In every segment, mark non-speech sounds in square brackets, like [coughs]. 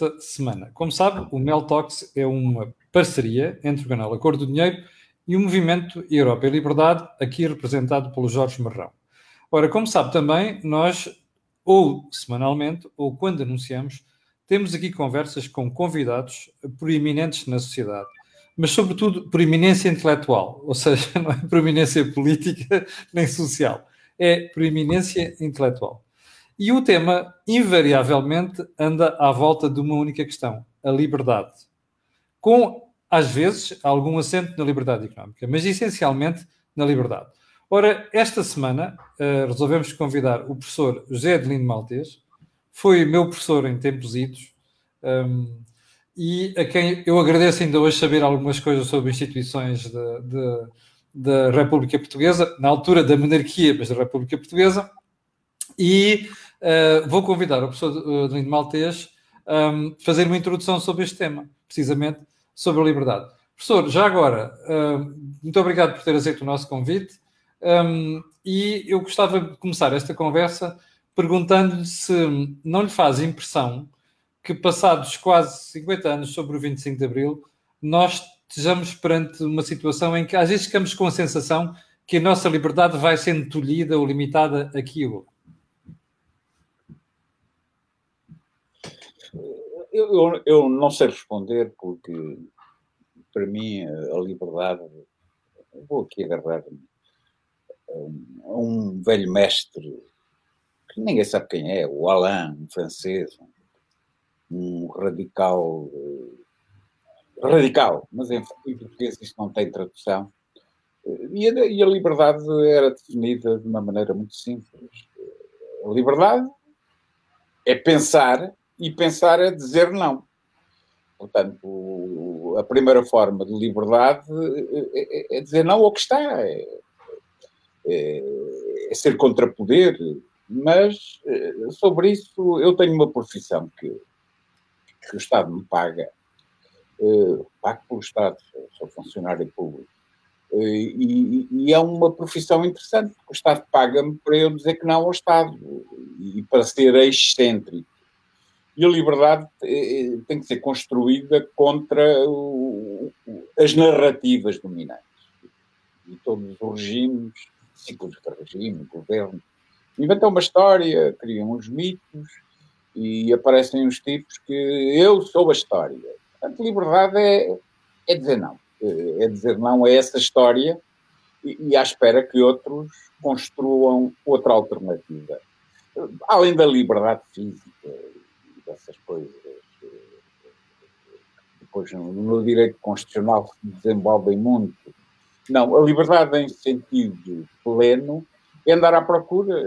desta semana. Como sabe, o Mel Talks é uma parceria entre o canal Acordo do Dinheiro e o Movimento Europa e Liberdade, aqui representado pelo Jorge Marrão. Ora, como sabe também, nós, ou semanalmente, ou quando anunciamos, temos aqui conversas com convidados proeminentes na sociedade, mas sobretudo por eminência intelectual, ou seja, [laughs] não é por eminência política [laughs] nem social, é por eminência intelectual. E o tema, invariavelmente, anda à volta de uma única questão: a liberdade. Com, às vezes, algum acento na liberdade económica, mas essencialmente na liberdade. Ora, esta semana uh, resolvemos convidar o professor José Adelino Maltês, foi meu professor em tempos idos, um, e a quem eu agradeço ainda hoje saber algumas coisas sobre instituições da República Portuguesa, na altura da monarquia, mas da República Portuguesa, e uh, vou convidar o professor Adelino Maltês um, a fazer uma introdução sobre este tema, precisamente sobre a liberdade. Professor, já agora, uh, muito obrigado por ter aceito o nosso convite. Um, e eu gostava de começar esta conversa perguntando-lhe se não lhe faz impressão que, passados quase 50 anos sobre o 25 de Abril, nós estejamos perante uma situação em que às vezes ficamos com a sensação que a nossa liberdade vai sendo tolhida ou limitada aquilo. Eu, eu, eu não sei responder porque, para mim, a liberdade. Vou aqui agarrar-me um velho mestre que ninguém sabe quem é, o Alain, um francês, um radical, eh, radical, mas em, em português isto não tem tradução. E a, e a, liberdade era definida de uma maneira muito simples. A liberdade é pensar e pensar é dizer não. Portanto, a primeira forma de liberdade é, é, é dizer não ao que está. É, é, é ser contrapoder, mas eh, sobre isso eu tenho uma profissão que, que o Estado me paga, uh, pago pelo Estado, sou funcionário público, uh, e, e, é uma profissão interessante, porque o Estado paga-me para eu dizer que não ao Estado e para ser excêntrico. E a liberdade tem que ser construída contra as narrativas dominantes. E todos os regimes ciclos de regime, governo, inventam uma história, criam uns mitos e aparecem uns tipos que eu sou a história. Portanto, liberdade é, é dizer não. É dizer não a essa história e, e à espera que outros construam outra alternativa. Além da liberdade física e dessas coisas depois no direito constitucional se desenvolvem muito não, a liberdade em sentido pleno é andar à procura,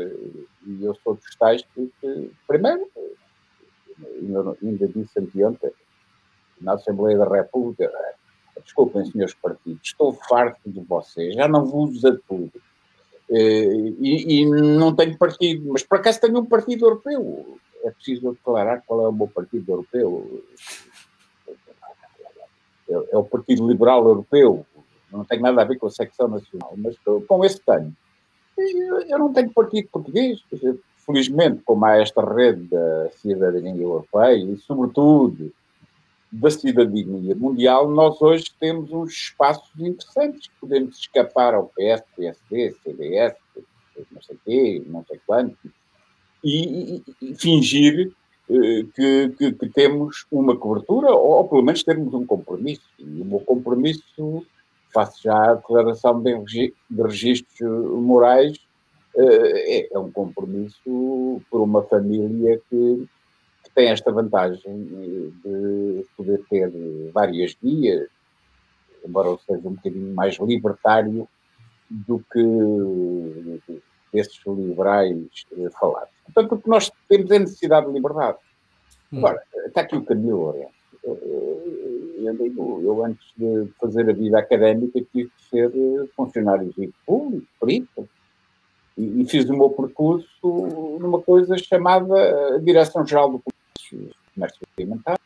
e eu sou dos tais que, primeiro, ainda disse anteontem, na Assembleia da República, desculpem, senhores partidos, estou farto de vocês, já não vos atudo. Eh, e, e, não tenho partido, mas por acaso tenho um partido europeu. É preciso declarar qual é o meu partido europeu. É, é o Partido Liberal Europeu, não tem nada a ver com a secção nacional, mas com esse tenho. Eu não tenho partido português, felizmente, como há esta rede da cidadania europeia e, sobretudo, da cidadania mundial, nós hoje temos uns espaços interessantes. Podemos escapar ao PS, PSD, CDS, não sei quê, não sei quanto, e, e, fingir eh, que, que, que, temos uma cobertura, ou, ou, pelo menos termos um compromisso. E o meu compromisso faço já a declaração de, registros morais, eh, é, é, um compromisso por uma família que, que, tem esta vantagem de poder ter várias vias, embora eu seja um bocadinho mais libertário do que esses liberais eh, falados. Portanto, o que nós temos é necessidade de liberdade. Hum. Agora, está aqui o Camilo Lourenço eu digo, eu antes de fazer a vida académica tive de ser eh, funcionário público, perito, e, e, fiz o meu percurso numa coisa chamada eh, Direção-Geral do Comércio, Comércio Alimentar,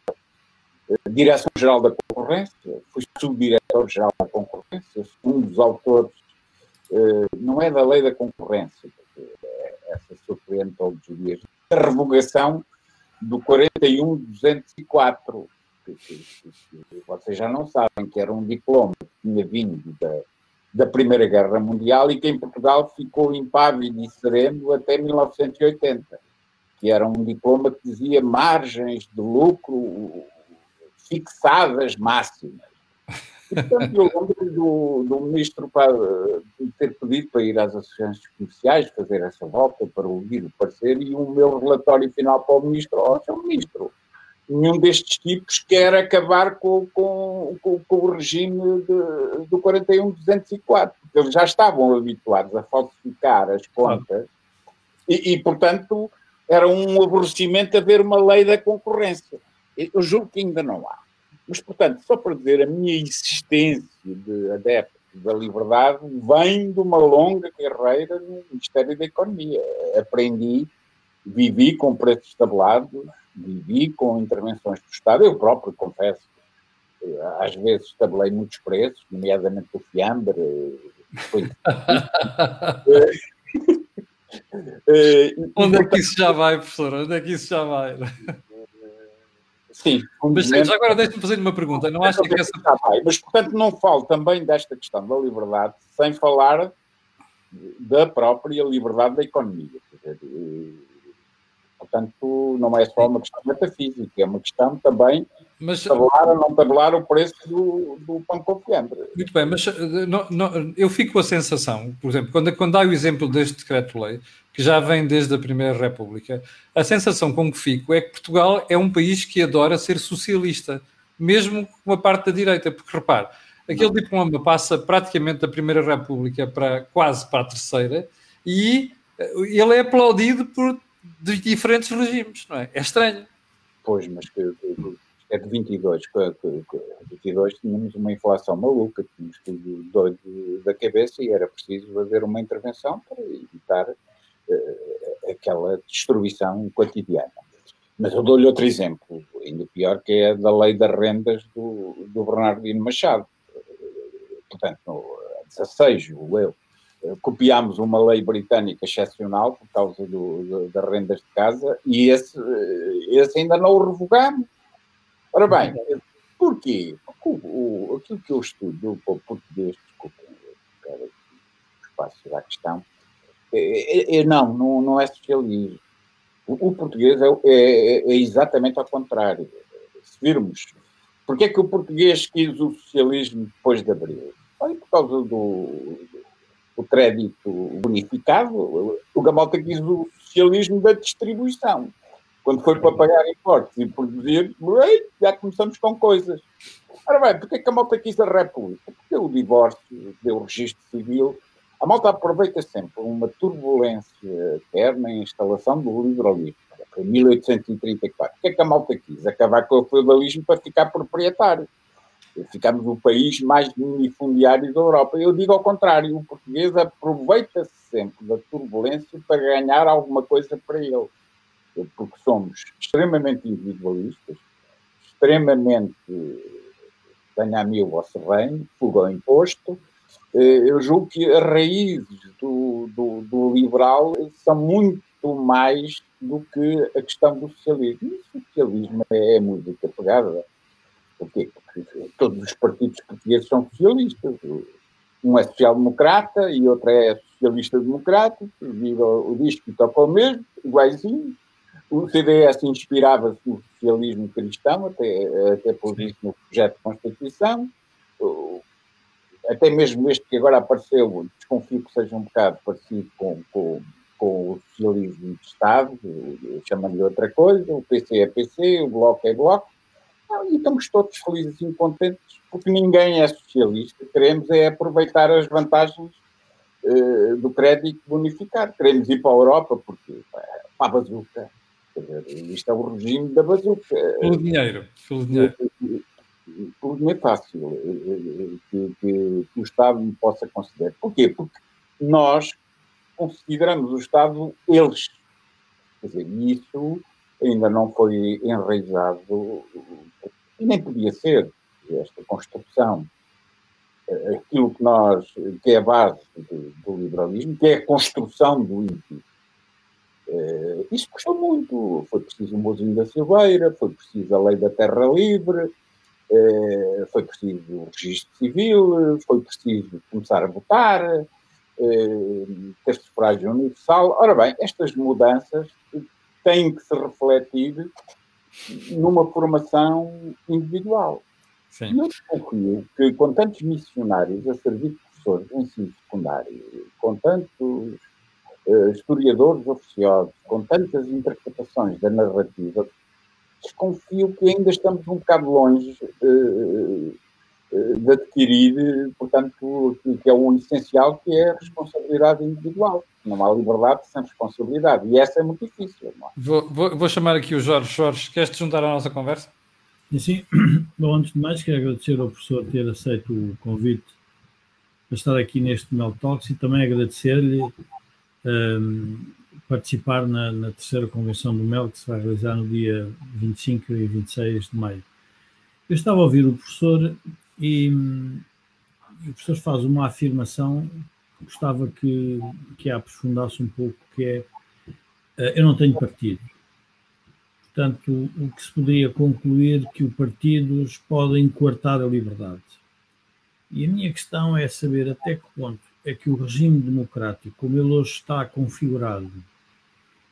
eh, Direção-Geral da Concorrência, fui subdiretor-geral da Concorrência, um dos autores, não é da lei da concorrência, essa surpreende todos os dias, da revogação do 41-204, que, que, que, vocês já não sabem, que era um diploma que tinha vindo da, da Primeira Guerra Mundial e que em Portugal ficou impávido e sereno até 1980, que era um diploma que dizia margens de lucro fixadas máximas. E, portanto, eu lembro do, do ministro para, ter pedido para ir às associações comerciais, fazer essa volta para ouvir o parecer, e o meu relatório final para o ministro, ó, oh. Ministro, nenhum destes tipos quer acabar com, com, com, com o regime de, do 41-204, porque eles já estavam habituados a falsificar as contas e, e, portanto, era um aborrecimento haver uma lei da concorrência. Eu julgo que ainda não há. Mas, portanto, só para dizer, a minha existência de adepto da liberdade vem de uma longa carreira no Ministério da Economia. Aprendi, vivi com preços tabelados, vivi com intervenções do Estado. Eu próprio, confesso, às vezes tabelei muitos preços, nomeadamente o fiambre. Foi... [laughs] [laughs] Onde é que isso já vai, professor? Onde é que isso já vai? Sim. Mas agora deixe-me fazer uma pergunta. Não acho que essa... Mas, portanto, não falo também desta questão da liberdade sem falar da própria liberdade da economia. Portanto, não é só uma questão metafísica, é uma questão também mas, tabelar ou não tabelar o preço do, do pão com fiambre. Muito bem, mas eh, não, não, eu fico com a sensação, por exemplo, quando, quando há o exemplo deste decreto-lei, que já vem desde a Primeira República, a sensação com que fico é que Portugal é um país que adora ser socialista, mesmo com a parte da direita, porque repare, aquele diploma passa praticamente da Primeira República para quase para a Terceira e eh, ele é aplaudido por diferentes regimes, não é? É estranho. Pois, mas é de 22. 22 tínhamos uma inflação maluca, tínhamos tudo doido da cabeça e era preciso fazer uma intervenção para evitar aquela destruição cotidiana. Mas eu dou-lhe outro exemplo, ainda pior, que é da lei das rendas do, do Bernardino Machado. Portanto, no 16, o eu, copiámos uma lei britânica excepcional por causa do, do, das rendas de casa e esse, esse ainda não o revogamos. Ora bem, porquê? O, o, aquilo que eu estudo o português, desculpem, o espaço da questão, é, é, é, não, não, não é socialismo. O, o português é, é, é, exatamente ao contrário. Se virmos, porquê é que o português quis o socialismo depois de abril? Por causa do, o crédito bonificado, o Gamalta quis o socialismo da distribuição. Quando foi para pagar impostos e produzir, já começamos com coisas. Ora bem, porque é que a malta quis a República? Porque o divórcio, deu o registro civil. A malta aproveita sempre uma turbulência eterna em instalação do liberalismo. Foi 1834. O que é que a malta quis? Acabar com o feudalismo para ficar proprietário ficamos o país mais minifundiário da Europa. Eu digo ao contrário, o português aproveita-se sempre da turbulência para ganhar alguma coisa para ele, porque somos extremamente individualistas, extremamente tenha a mil vosso reino, fuga ao imposto. Eh, eu julgo que as raízes do, do, do liberal são muito mais do que a questão do socialismo. E o socialismo é música pegada Porquê? Porque todos os partidos portugueses são socialistas. Um é social-democrata e outro é socialista-democrata. O disco toca o mesmo, iguaizinho. O CDS inspirava-se no socialismo cristão, até, até por isso no projeto de Constituição. Até mesmo este que agora apareceu, desconfio que seja um bocado parecido com, com, com o socialismo de Estado, chamando-lhe outra coisa. O PC é PC, o Bloco é Bloco e estamos todos felizes e contentes porque ninguém é socialista. Queremos é aproveitar as vantagens uh, do crédito bonificado. Queremos ir para a Europa porque para a bazuca. Isto é o regime da bazuca. Pelo dinheiro. Pelo dinheiro. Pelo dinheiro fácil eh, eh, que, que, que o Estado possa considerar. Porquê? Porque nós consideramos o Estado eles. Quer dizer, isso ainda não foi enraizado, e nem podia ser, esta construção. Aquilo que nós, que é a base do, do liberalismo, que é a construção do. Uh, isso custou muito. Foi preciso o mozinho da Silveira, foi preciso a lei da terra livre, foi preciso o registro civil, foi preciso começar a votar, uh, ter sufrágio universal. Ora bem, estas mudanças têm que se refletir numa formação individual. Sim. E eu desconfio que com tantos missionários a servir de professores de ensino secundário, com tantos uh, historiadores oficiosos, com tantas interpretações da narrativa, desconfio que ainda estamos um bocado longe uh, de adquirir, portanto, que é o essencial, que é a responsabilidade individual. Não há liberdade sem responsabilidade. E essa é muito difícil. É? Vou, vou, vou, chamar aqui o Jorge. Jorge, queres te juntar à nossa conversa? Sim. [clears throat] Bom, antes de mais, quero agradecer ao professor ter aceito o convite para estar aqui neste Mel Talks e também agradecer-lhe um, participar na, na, terceira convenção do MEL, que se vai realizar no dia 25 e 26 de maio. Eu estava a ouvir o professor e, e o professor faz uma afirmação que gostava que, que a aprofundasse um pouco, que é uh, eu não tenho partido. Portanto, o que se poderia concluir que os partidos podem coartar a liberdade. E a minha questão é saber até que ponto é que o regime democrático, como ele hoje está configurado,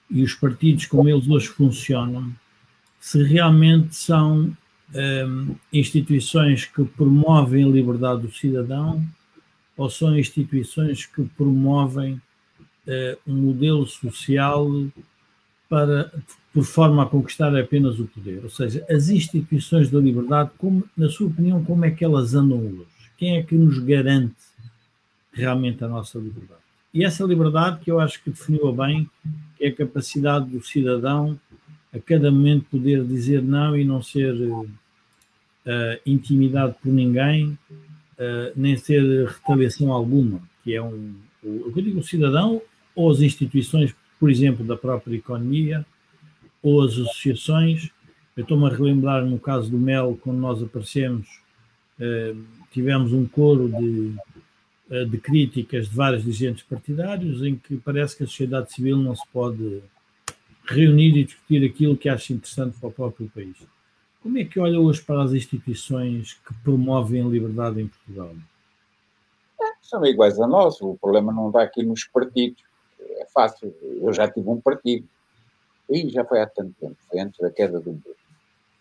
e os partidos como eles hoje funcionam, se realmente são um, instituições que promovem a liberdade do cidadão ou são instituições que promovem uh, um modelo social para, por forma a conquistar apenas o poder? Ou seja, as instituições da liberdade, como, na sua opinião, como é que elas andam hoje? Quem é que nos garante realmente a nossa liberdade? E essa liberdade que eu acho que definiu bem, é a capacidade do cidadão a cada momento poder dizer não e não ser uh, intimidado por ninguém, uh, nem ser retaliação alguma, que é um, eu digo o cidadão ou as instituições, por exemplo, da própria economia, ou as associações. Eu estou-me a relembrar no caso do MEL, quando nós aparecemos, uh, tivemos um coro de, de críticas de vários dirigentes partidários, em que parece que a sociedade civil não se pode reunir e discutir aquilo que acha interessante para o próprio país. Como é que olha hoje para as instituições que promovem a liberdade em Portugal? É, são iguais a nós. O problema não está aqui nos partidos. É fácil. Eu já tive um partido. E já foi há tanto tempo. Foi antes da queda do muro.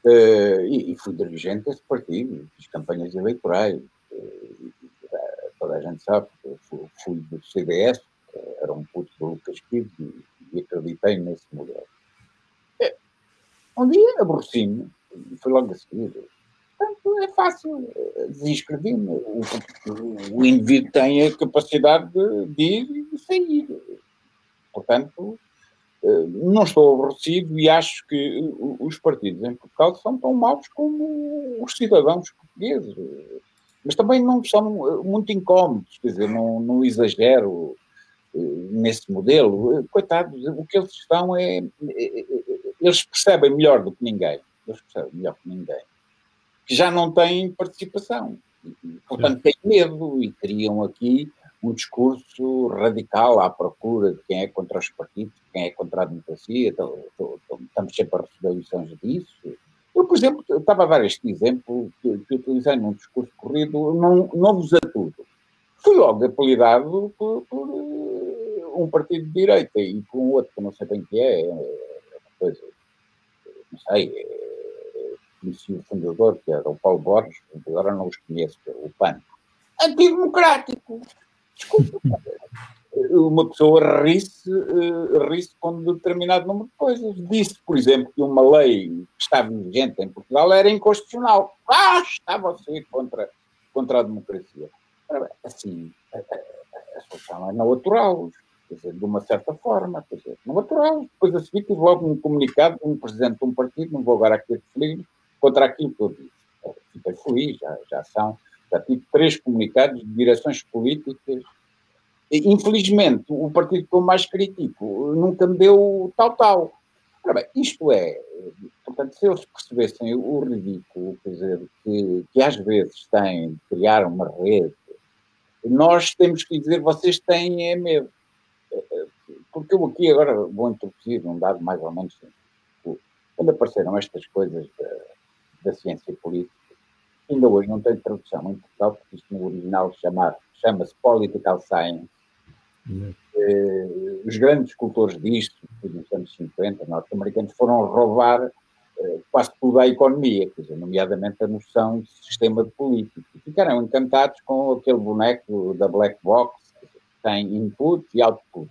Uh, e, e, fui dirigente desse partido. Fiz campanhas eleitorais. Uh, toda a gente sabe. Fui, fui do CDS. Era um puto do Lucas Pires e, e acreditei nesse modelo. É, um dia aborreci-me e foi logo a seguir. Portanto, é fácil eh, desinscrever-me. O, o, indivíduo tem a capacidade de, de ir e sair. Portanto, eh, não estou aborrecido e acho que os partidos em Portugal são tão maus como os cidadãos portugueses. Mas também não são eh, muito incómodos, quer dizer, não, não exagero nesse modelo. Coitados, o que eles estão é. Eles percebem melhor do que ninguém eles percebem melhor que ninguém, que já não têm participação. portanto, têm medo e criam aqui um discurso radical à procura de quem é contra os partidos, quem é contra a democracia. Então, estamos sempre a receber lições disso. Eu, por exemplo, estava a dar este exemplo que, que utilizei num discurso corrido, não, não vos a tudo. Fui logo apelidado por, por, eh, um partido de direita e por um outro que não sei bem que é, é uma coisa, não sei, é, conheci o fundador, que era o Paulo Borges, agora não os conheço, é o PAN. Antidemocrático. Desculpa. [laughs] uma pessoa ri-se uh, ri determinado número de coisas. Disse, por exemplo, que uma lei que estava vigente em Portugal era inconstitucional. Ah, estava ser contra, contra a democracia. Assim, a, solução é quer dizer, de uma certa forma, quer dizer, natural. Depois a seguir tive logo um comunicado de um presidente de um partido, não vou agora aqui referir, contra aquilo que eu disse. Fiquei feliz, já, já são, já tive três comunicados de direções políticas. Infelizmente, o partido que eu mais critico nunca me deu tal, tal. Ora bem, isto é, portanto, se eles percebessem o ridículo, quer dizer, que, que às vezes têm de criar uma rede, nós temos que dizer, vocês têm é medo. porque eu aqui agora vou introduzir um dado mais ou menos. Quando apareceram estas coisas da, da ciência política, ainda hoje não tem tradução em Portugal, porque isto no original chama-se Political Science. Uhum. Os grandes escultores disto, nos anos 50, norte-americanos, foram roubar eh, quase tudo à economia, quer dizer, nomeadamente a noção de sistema político. Ficaram encantados com aquele boneco da Black Box, que tem input e output.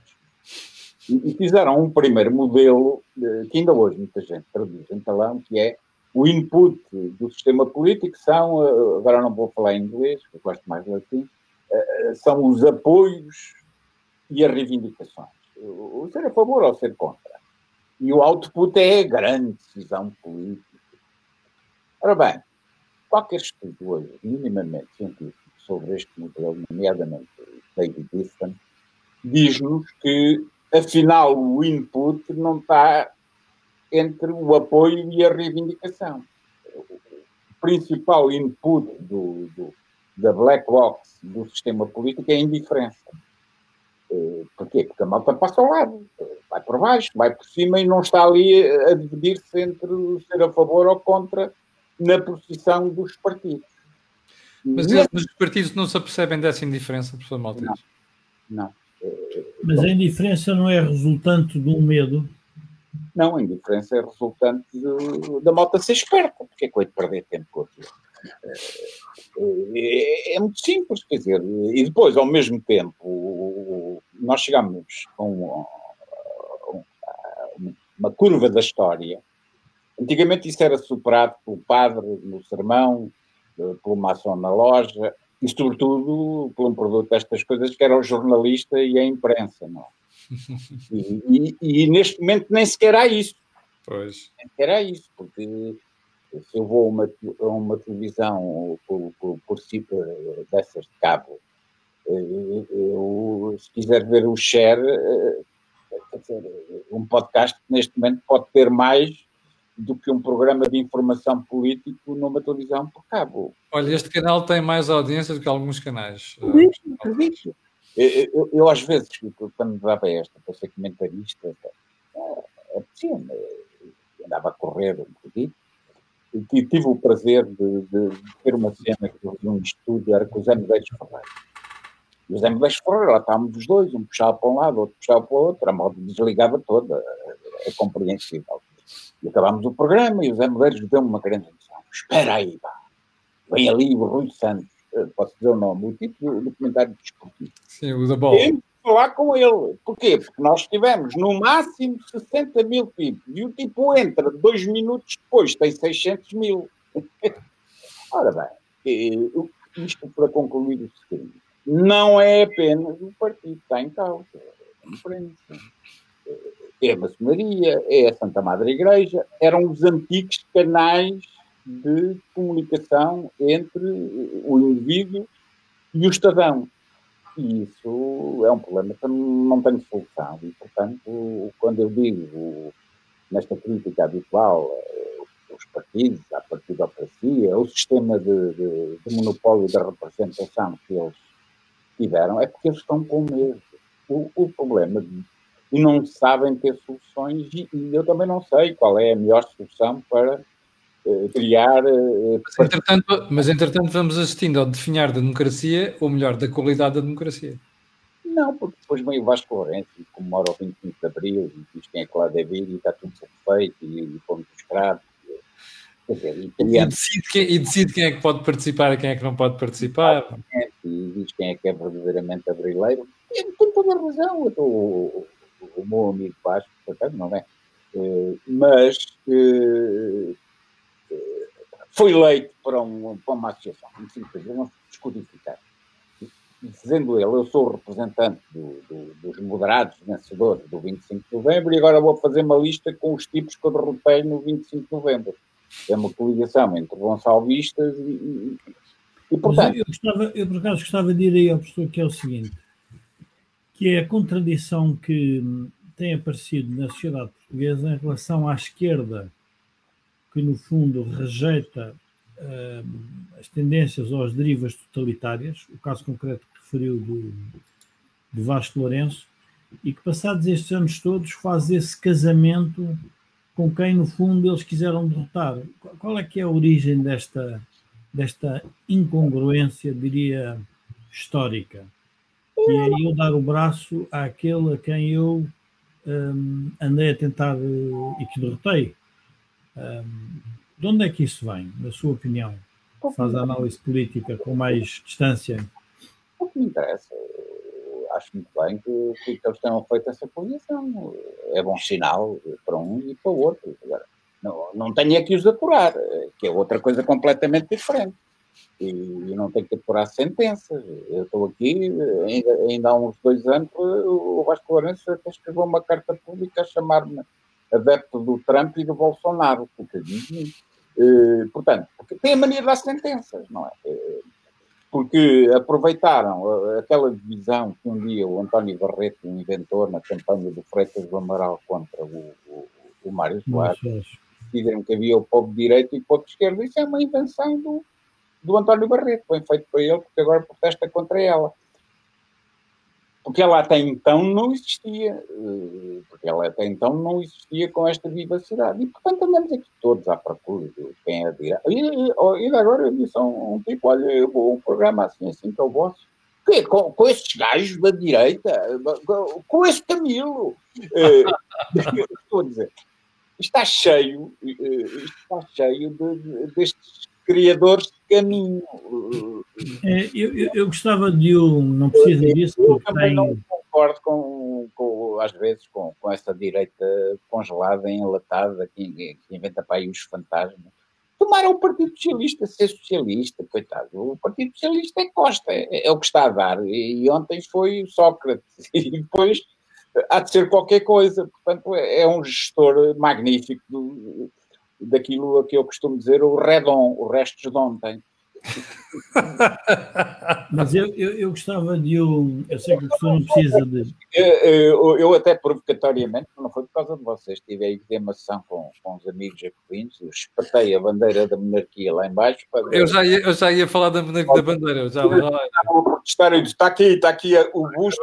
E, fizeram um primeiro modelo, eh, que ainda hoje muita gente traduz em talão, que é o input do sistema político são, agora não vou falar em inglês, eu gosto mais de latim, são os apoios e as reivindicações. O ser a favor ou ser contra. E o output é a grande decisão política. Ora bem, qualquer estudo minimamente científico, sobre este modelo, nomeadamente David Easton, diz-nos que, afinal, o input não está entre o apoio e a reivindicação. O principal input do, do, da black box do sistema político é a indiferença. Eh, porquê? Porque a malta passa ao lado, vai por baixo, vai por cima e não está ali a dividir-se entre ser a favor ou contra na posição dos partidos. Mas, Nesse... os partidos não se apercebem dessa indiferença, professor Maltese? Não. não. Mas a indiferença não é resultante de um medo? Não, a indiferença é resultante de, da malta ser esperta. Porque é que eu de perder tempo com aquilo? É, é, muito simples, quer dizer, e depois, ao mesmo tempo, nós chegamos a um, uma curva da história. Antigamente isso era superado pelo padre no sermão, pelo maçom na loja e, sobretudo, por um produto destas coisas que era o jornalista e a imprensa. Não? [laughs] E, e, e neste momento nem sequer há isso. Pois. Nem sequer há isso, porque se eu vou a uma, a uma televisão por, por, por dessas de cabo, eh, eu, se quiser ver o share, eh, um podcast que neste momento pode ter mais do que um programa de informação político numa televisão por cabo. Olha, este canal tem mais audiência do que alguns canais. Acredito, Eu, eu, eu, às vezes, quando me dava esta para ser comentarista, apetecia-me, andava a correr um bocadinho, e tive o prazer de, de, de ter uma cena que eu vi um estúdio, era com o Zé Medeiros Ferreira. E o Zé Ferreira, lá estávamos os dois, um puxava para um lado, outro puxava para o outro, a moda desligava toda, é compreensível. E acabámos o programa e o Zé Medeiros deu-me uma grande atenção. Espera aí, pá. Vem ali o Rui Santos, eh, posso dizer o nome, o tipo do documentário desportivo. Sim, o da bola falar com ele. Porquê? Porque nós tivemos no máximo 60 mil tipos e o tipo entra dois minutos depois, tem 600 mil. [laughs] Ora bem, isto para concluir o seguinte: não é apenas o partido que está em causa, é a é maçonaria, é a Santa Madre Igreja, eram os antigos canais de comunicação entre o indivíduo e o Estadão. E isso é um problema que não tem solução. E, portanto, quando eu digo nesta crítica habitual os partidos, a partidocracia, o sistema de, de, de, monopólio da representação que eles tiveram, é porque eles estão com medo. O, o problema de, e não sabem ter soluções e, e eu também não sei qual é a melhor solução para eh, criar. Eh, mas entretanto, mas, entretanto, vamos assistindo ao definhar da democracia, ou melhor, da qualidade da democracia. Não, porque depois vem o Vasco Lourenço e comemora o 25 de Abril e diz quem é que lá deve ir e está tudo satisfeito e, e pomos os cravos. e, e, decide quem, e decide quem é que pode participar e quem é que não pode participar. E diz quem é que é verdadeiramente abrileiro. Tem toda a razão. O, o, o meu amigo Vasco, portanto, não é? Uh, mas uh, foi eleito para, um, para uma associação, simples, vamos descodificar. Dizendo ele, eu sou representante do, do, dos moderados vencedores do 25 de novembro e agora vou fazer uma lista com os tipos que eu derrotei no 25 de novembro. É uma coligação entre Gonçalvistas e, e, portanto... Eu, gostava, eu, por acaso, gostava de ir aí ao professor, que é o seguinte, que é a contradição que tem aparecido na sociedade portuguesa em relação à esquerda que no fundo rejeita uh, as tendências ou as derivas totalitárias, o caso concreto que referiu do, do Vasco Lourenço, e que, passados estes anos todos, faz esse casamento com quem, no fundo, eles quiseram derrotar. Qual é que é a origem desta, desta incongruência, diria, histórica? E é eu dar o braço àquele a quem eu um, andei a tentar uh, e que derrotei. Um, de onde é que isso vem, na sua opinião? Faz a análise política com mais distância. O que me interessa, acho muito bem que, que eles tenham feito essa posição. É bom sinal para um e para o outro. Agora, não, não tenho aqui os apurar, que é outra coisa completamente diferente. E, e não tenho que apurar sentenças. Eu estou aqui, ainda, ainda há uns dois anos, o Vasco Lourenço até escreveu uma carta pública a chamar-me adepto do Trump e do Bolsonaro, porque diz Uh, portanto, porque tem a mania de dar sentenças, não é? Uh, porque aproveitaram aquela divisão que um dia o António Barreto inventou na campanha do Freitas do Amaral contra o, o, o Mário Soares. Decidiram que havia o povo de direita e o povo de esquerda. Isso é uma invenção do, do António Barreto, bem feito para ele, porque agora protesta contra ela porque ela até então não existia, eh, porque ela até então não existia com esta vivacidade. E, portanto, andamos aqui todos à procura de quem é direita. E, e, agora eu disse a um, um tipo, olha, eu vou um programa assim, assim, que é o vosso. Que, com, com estes gajos da direita, com, com esse Camilo. Eh, [laughs] estou a dizer, está cheio, eh, está cheio de, de, destes criadores de caminho. É, eu, eu, eu, gostava de um, não precisa disso. Eu também tem... não concordo com, com, às vezes, com, com essa direita congelada, enlatada, que, que inventa para aí os fantasmas. Tomaram o Partido Socialista ser socialista, coitado. O Partido Socialista é Costa, é, é o que está a dar. E, e ontem foi Sócrates, [laughs] e depois há de ser qualquer coisa. Portanto, é, é um gestor magnífico daquilo a que eu costumo dizer o redon, o restos de ontem. Mas eu, eu, eu, gostava de um. Eu sei que o professor não precisa de. Eu, eu, até provocatoriamente, não foi por causa de vocês, tive aí de emação com, com os amigos jacobinos, espetei a bandeira da monarquia lá embaixo. Para... Eu, já ia, eu já ia falar da, da bandeira. Já, já... Estava a protestar disse: está aqui, está aqui o busto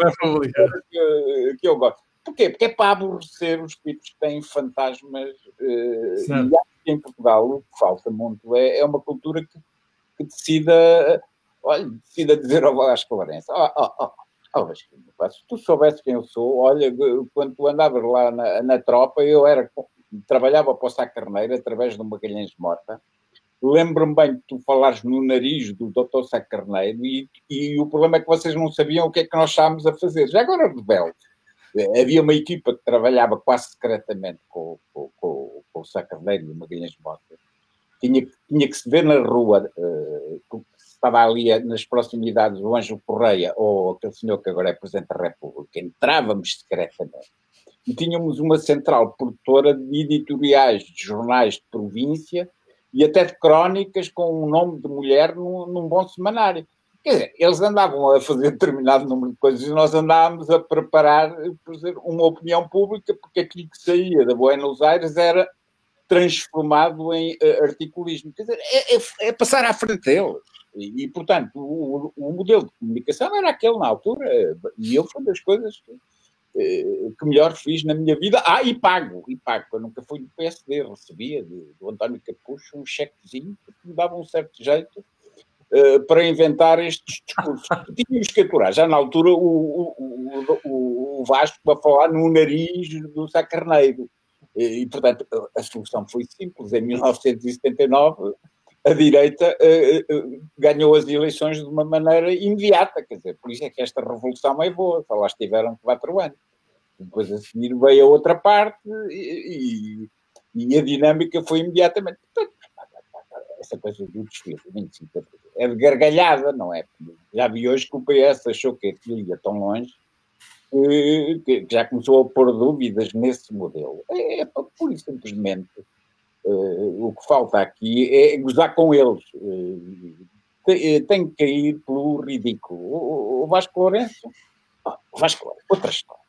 que, que eu gosto. Porquê? Porque é para aborrecer os tipos que têm fantasmas. Uh, e acho que em Portugal o que falta muito é, é uma cultura que, que decida, olha, decida dizer ao Vasco Lourenço, oh, oh, oh, se tu soubesse quem eu sou, olha, quando tu andavas lá na, na tropa, eu era, trabalhava para o Sá Carneiro através de uma Magalhães Morta, lembro-me bem de tu falares no nariz do Dr. Sá Carneiro e, e o problema é que vocês não sabiam o que é que nós estávamos a fazer. Já agora rebelde. Havia uma equipa que trabalhava quase secretamente com, com, com, com o Sacarneiro e o Magalhães Mota. Tinha, tinha que se ver na rua, uh, estava ali nas proximidades do Anjo Correia ou aquele senhor que agora é Presidente da República. Entrávamos secretamente. E tínhamos uma central produtora de editoriais de jornais de província e até de crónicas com o nome de mulher num, num bom semanário. Quer dizer, eles andavam a fazer determinado número de coisas e nós andávamos a preparar, por dizer, uma opinião pública, porque aquilo que saía da Buenos Aires era transformado em uh, articulismo. Quer dizer, é, é, é, passar à frente deles. E, e portanto, o, o, modelo de comunicação era aquele na altura, e eu foi das coisas que, uh, que melhor fiz na minha vida. Ah, e pago, e pago. Eu nunca fui do PSD, recebia do, do António Capucho um chequezinho que me dava um certo jeito uh, para inventar estes discursos. [laughs] Tínhamos que aturar. Já na altura o, o, o, o Vasco a falar no nariz do Sacarneiro. E, portanto, a solução foi simples. Em 1979, a direita uh, uh, ganhou as eleições de uma maneira imediata. Quer dizer, por isso é que esta revolução é boa. Só lá estiveram quatro anos. Depois a seguir veio a outra parte e, e, e a dinâmica foi imediatamente. Portanto, essa coisa do desfile, 25 de abril é de gargalhada, não é? Já vi hoje que o PS achou que aquilo ia tão longe que, já começou a pôr dúvidas nesse modelo. É, é pura e simplesmente uh, o que falta aqui é gozar com eles. Uh, tem, que cair pelo ridículo. O, o Vasco Lourenço, oh, Vasco Lourenço, outra história.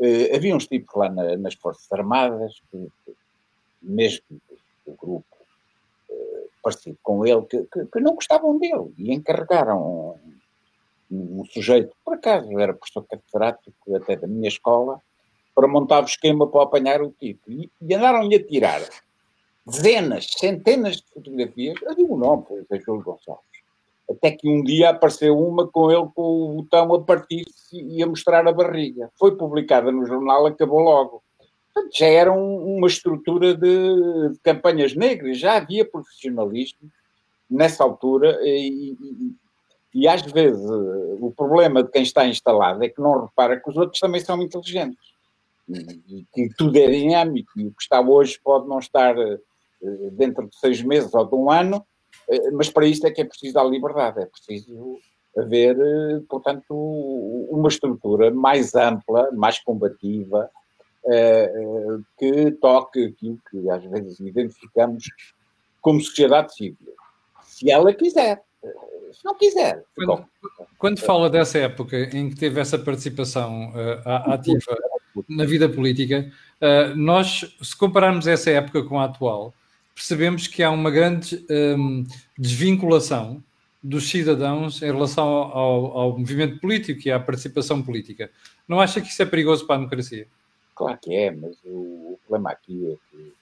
Uh, havia uns tipos lá na, nas Forças Armadas, que, mesmo o grupo parecido com ele, que, que, que, não gostavam dele e encarregaram um sujeito, por acaso era professor catedrático até da minha escola, para montar o esquema para apanhar o tipo. E, e andaram-lhe a tirar dezenas, centenas de fotografias. Eu digo não, pois é Júlio Gonçalves. Até que um dia apareceu uma com ele com o botão a partir-se e a mostrar a barriga. Foi publicada no jornal, acabou logo. Portanto, já era um, uma estrutura de, de, campanhas negras, já havia profissionalismo nessa altura e, e, e, às vezes o problema de quem está instalado é que não repara que os outros também são inteligentes e que tudo é dinâmico e o que está hoje pode não estar eh, dentro de seis meses ou de um ano, eh, mas para isso é que é preciso a liberdade, é preciso haver, eh, portanto, uma estrutura mais ampla, mais combativa, que toque aquilo que às vezes identificamos como sociedade civil. Se ela quiser. Se não quiser. Quando, quando fala dessa época em que teve essa participação uh, ativa na vida política, uh, nós, se compararmos essa época com a atual, percebemos que há uma grande um, desvinculação dos cidadãos em relação ao, ao, movimento político e à participação política. Não acha que isso é perigoso para a democracia? Claro que é, mas o, o problema aqui é que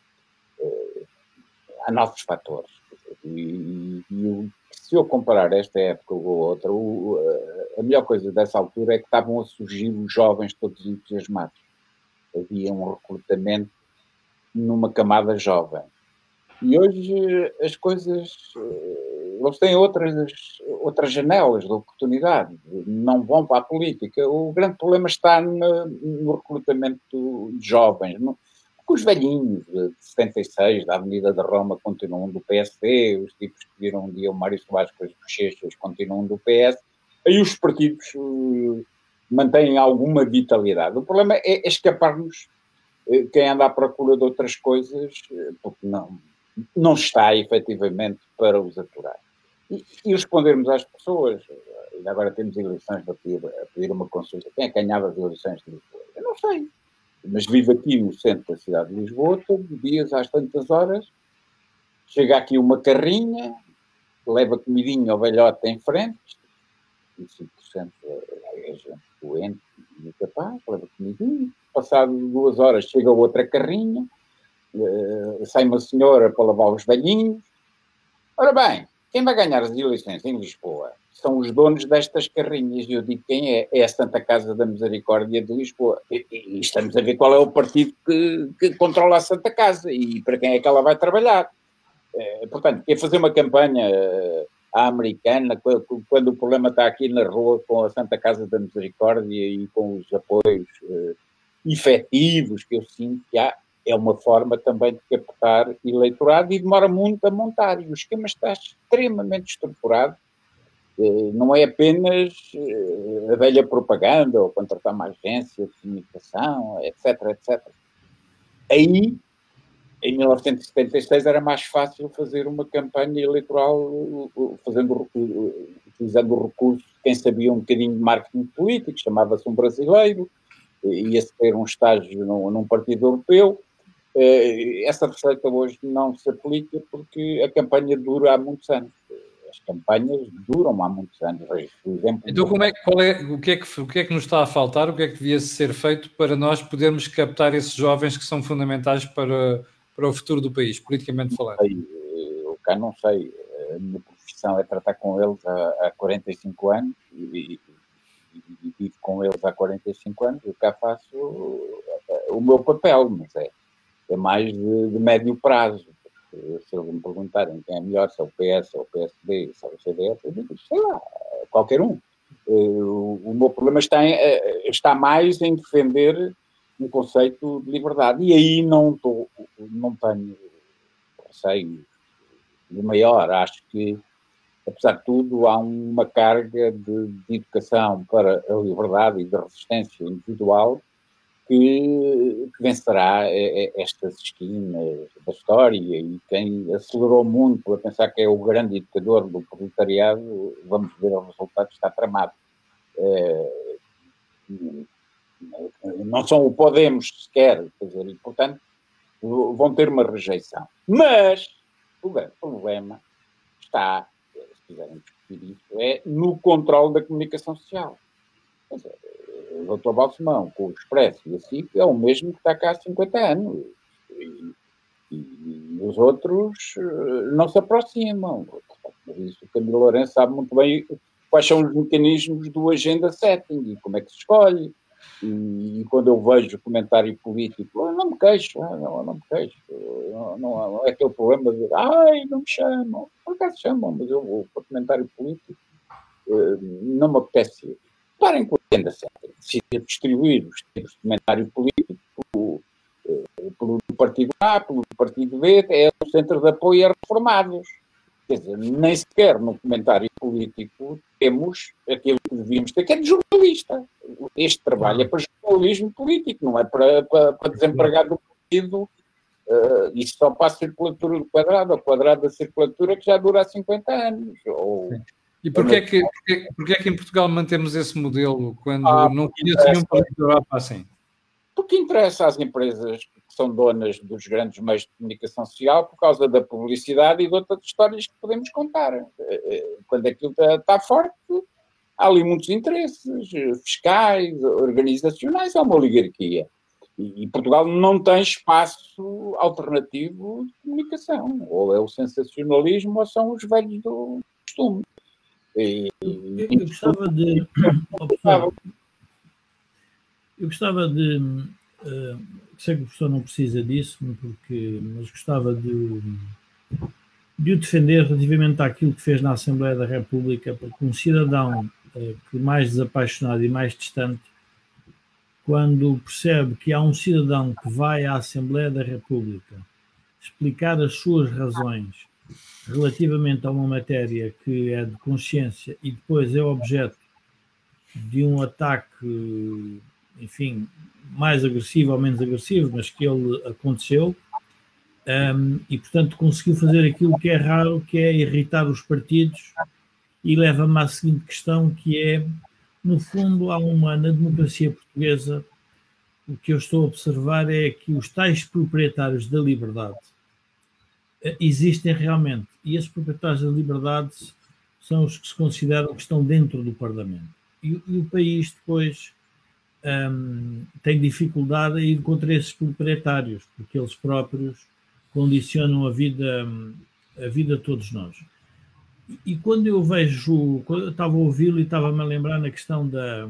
é, há novos fatores. E, e, se eu comparar esta época com outra, o, a melhor coisa dessa altura é que estavam a surgir os jovens todos entusiasmados. Havia um recrutamento numa camada jovem. E hoje as coisas, eh, eles têm outras, outras janelas de oportunidade, não vão para a política. O grande problema está no, no recrutamento de jovens. Porque os velhinhos de 76 da Avenida da Roma continuam do PSD, os tipos que viram um dia o Mário Soares com as bochechas continuam do PS, aí os partidos uh, mantêm alguma vitalidade. O problema é, é escapar-nos uh, quem anda à procura de outras coisas, uh, porque não, não está efetivamente para os aturar. E, e respondermos às pessoas, e agora temos eleições a pedir, a pedir uma consulta, quem é que ganhava as eleições de Lisboa? Eu não sei mas vive aqui no centro da cidade de Lisboa, todos os dias, às tantas horas, chega aqui uma carrinha, leva comidinha ao velhote em frente, 25% é gente doente e capaz, leva comidinha, passado duas horas chega outra carrinha, uh, sai uma senhora para lavar os velhinhos. Ora bem, quem vai ganhar as eleições em Lisboa são os donos destas carrinhas. E eu digo quem é? É a Santa Casa da Misericórdia de Lisboa. E, e estamos a ver qual é o partido que, que, controla a Santa Casa e para quem é que ela vai trabalhar. É, portanto, quer fazer uma campanha eh, à americana quando, o problema está aqui na rua com a Santa Casa da Misericórdia e com os apoios uh, efetivos que eu sinto que há, é uma forma também de captar eleitorado e demora muito a montar. E o esquema está extremamente estruturado eh, não é apenas eh, a velha propaganda ou contratar uma agência de comunicação, etc, etc. Aí, em 1976, era mais fácil fazer uma campanha eleitoral fazendo, utilizando o recurso de quem sabia um bocadinho de marketing político, chamava-se um brasileiro, ia-se ter um estágio num, num partido europeu. Eh, essa receita hoje não se aplica porque a campanha dura há muitos anos as campanhas duram há muitos anos. Por exemplo, então, como é, qual é, o, que é que, o que é que nos está a faltar? O que é que devia ser feito para nós podermos captar esses jovens que são fundamentais para, para o futuro do país, politicamente falando? Eu cá não sei. A minha profissão é tratar com eles há, há 45 anos e, e vivo com eles há 45 anos. Eu cá faço o meu papel, mas é, é mais de, de médio prazo se eles me perguntarem quem é melhor, se é o PS, ou o PSD, se é o CDS, eu digo, sei lá, qualquer um. Eh, o meu problema está, em, eh, está mais em defender um conceito de liberdade. E aí não, tô, não tenho receio de maior. Acho que, apesar de tudo, há uma carga de, de educação para a liberdade e de resistência individual que, vencerá é, é, estas esquinas da história e quem acelerou muito a pensar que é o grande educador do proletariado, vamos ver o resultado está tramado. É, não são o Podemos sequer, quer dizer, e portanto vão ter uma rejeição. Mas o grande problema está, quiserem discutir isso, é no controle da comunicação social. Dizer, o Dr. Balsemão, com o Expresso e assim, é o mesmo que está cá há 50 anos. E, e, os outros eh, não se aproximam. Isso o Camilo Lourenço sabe muito bem quais são os mecanismos do agenda setting e como é que se escolhe. E, e quando eu vejo comentário político, eu não me queixo, não, não me queixo. Não, não, não, é aquele problema de ai, não me chamam. Por acaso chamam, mas eu vou para comentário político, eh, não me apetece. Parem com a agenda setting. Se distribuir os tipos de comentário político pelo, eh, pelo partido A, pelo partido B, é o centro de apoio a reformados Quer dizer, nem sequer no comentário político temos aquilo que devíamos ter, que é de jornalista. Este trabalho é para jornalismo político, não é para, para, para desempregado do partido. Uh, isso só para a circulatura do quadrado, o quadrado da circulatura que já dura há 50 anos. Ou, e porquê é, que, porquê, porquê é que em Portugal mantemos esse modelo quando ah, não conheço nenhum país da Europa assim? Porque interessa às empresas que são donas dos grandes meios de comunicação social por causa da publicidade e de outras histórias que podemos contar. Eh, eh, quando aquilo está, está forte, há ali muitos interesses fiscais, organizacionais, há uma oligarquia. E Portugal não tem espaço alternativo de comunicação. Ou é o sensacionalismo ou são os velhos do costume. Eu, gostava de. Eu gostava de. Uh, sei que o professor não precisa disso, porque, mas gostava de, de o defender relativamente àquilo que fez na Assembleia da República, porque um cidadão uh, mais desapaixonado e mais distante, quando percebe que há um cidadão que vai à Assembleia da República explicar as suas razões relativamente a uma matéria que é de consciência e depois é objeto de um ataque enfim, mais agressivo ou menos agressivo, mas que ele aconteceu, um, e portanto conseguiu fazer aquilo que é raro, que é irritar os partidos, e leva-me à seguinte questão, que é, no fundo, há uma, na democracia portuguesa, o que eu estou a observar é que os tais proprietários da liberdade existem realmente, e esses proprietários da liberdade são os que se consideram que estão dentro do Parlamento. E, e o país depois um, tem dificuldade em ir contra esses proprietários, porque eles próprios condicionam a vida, a vida de todos nós. E quando eu vejo, quando eu estava a ouvi-lo e estava-me a lembrar na questão da,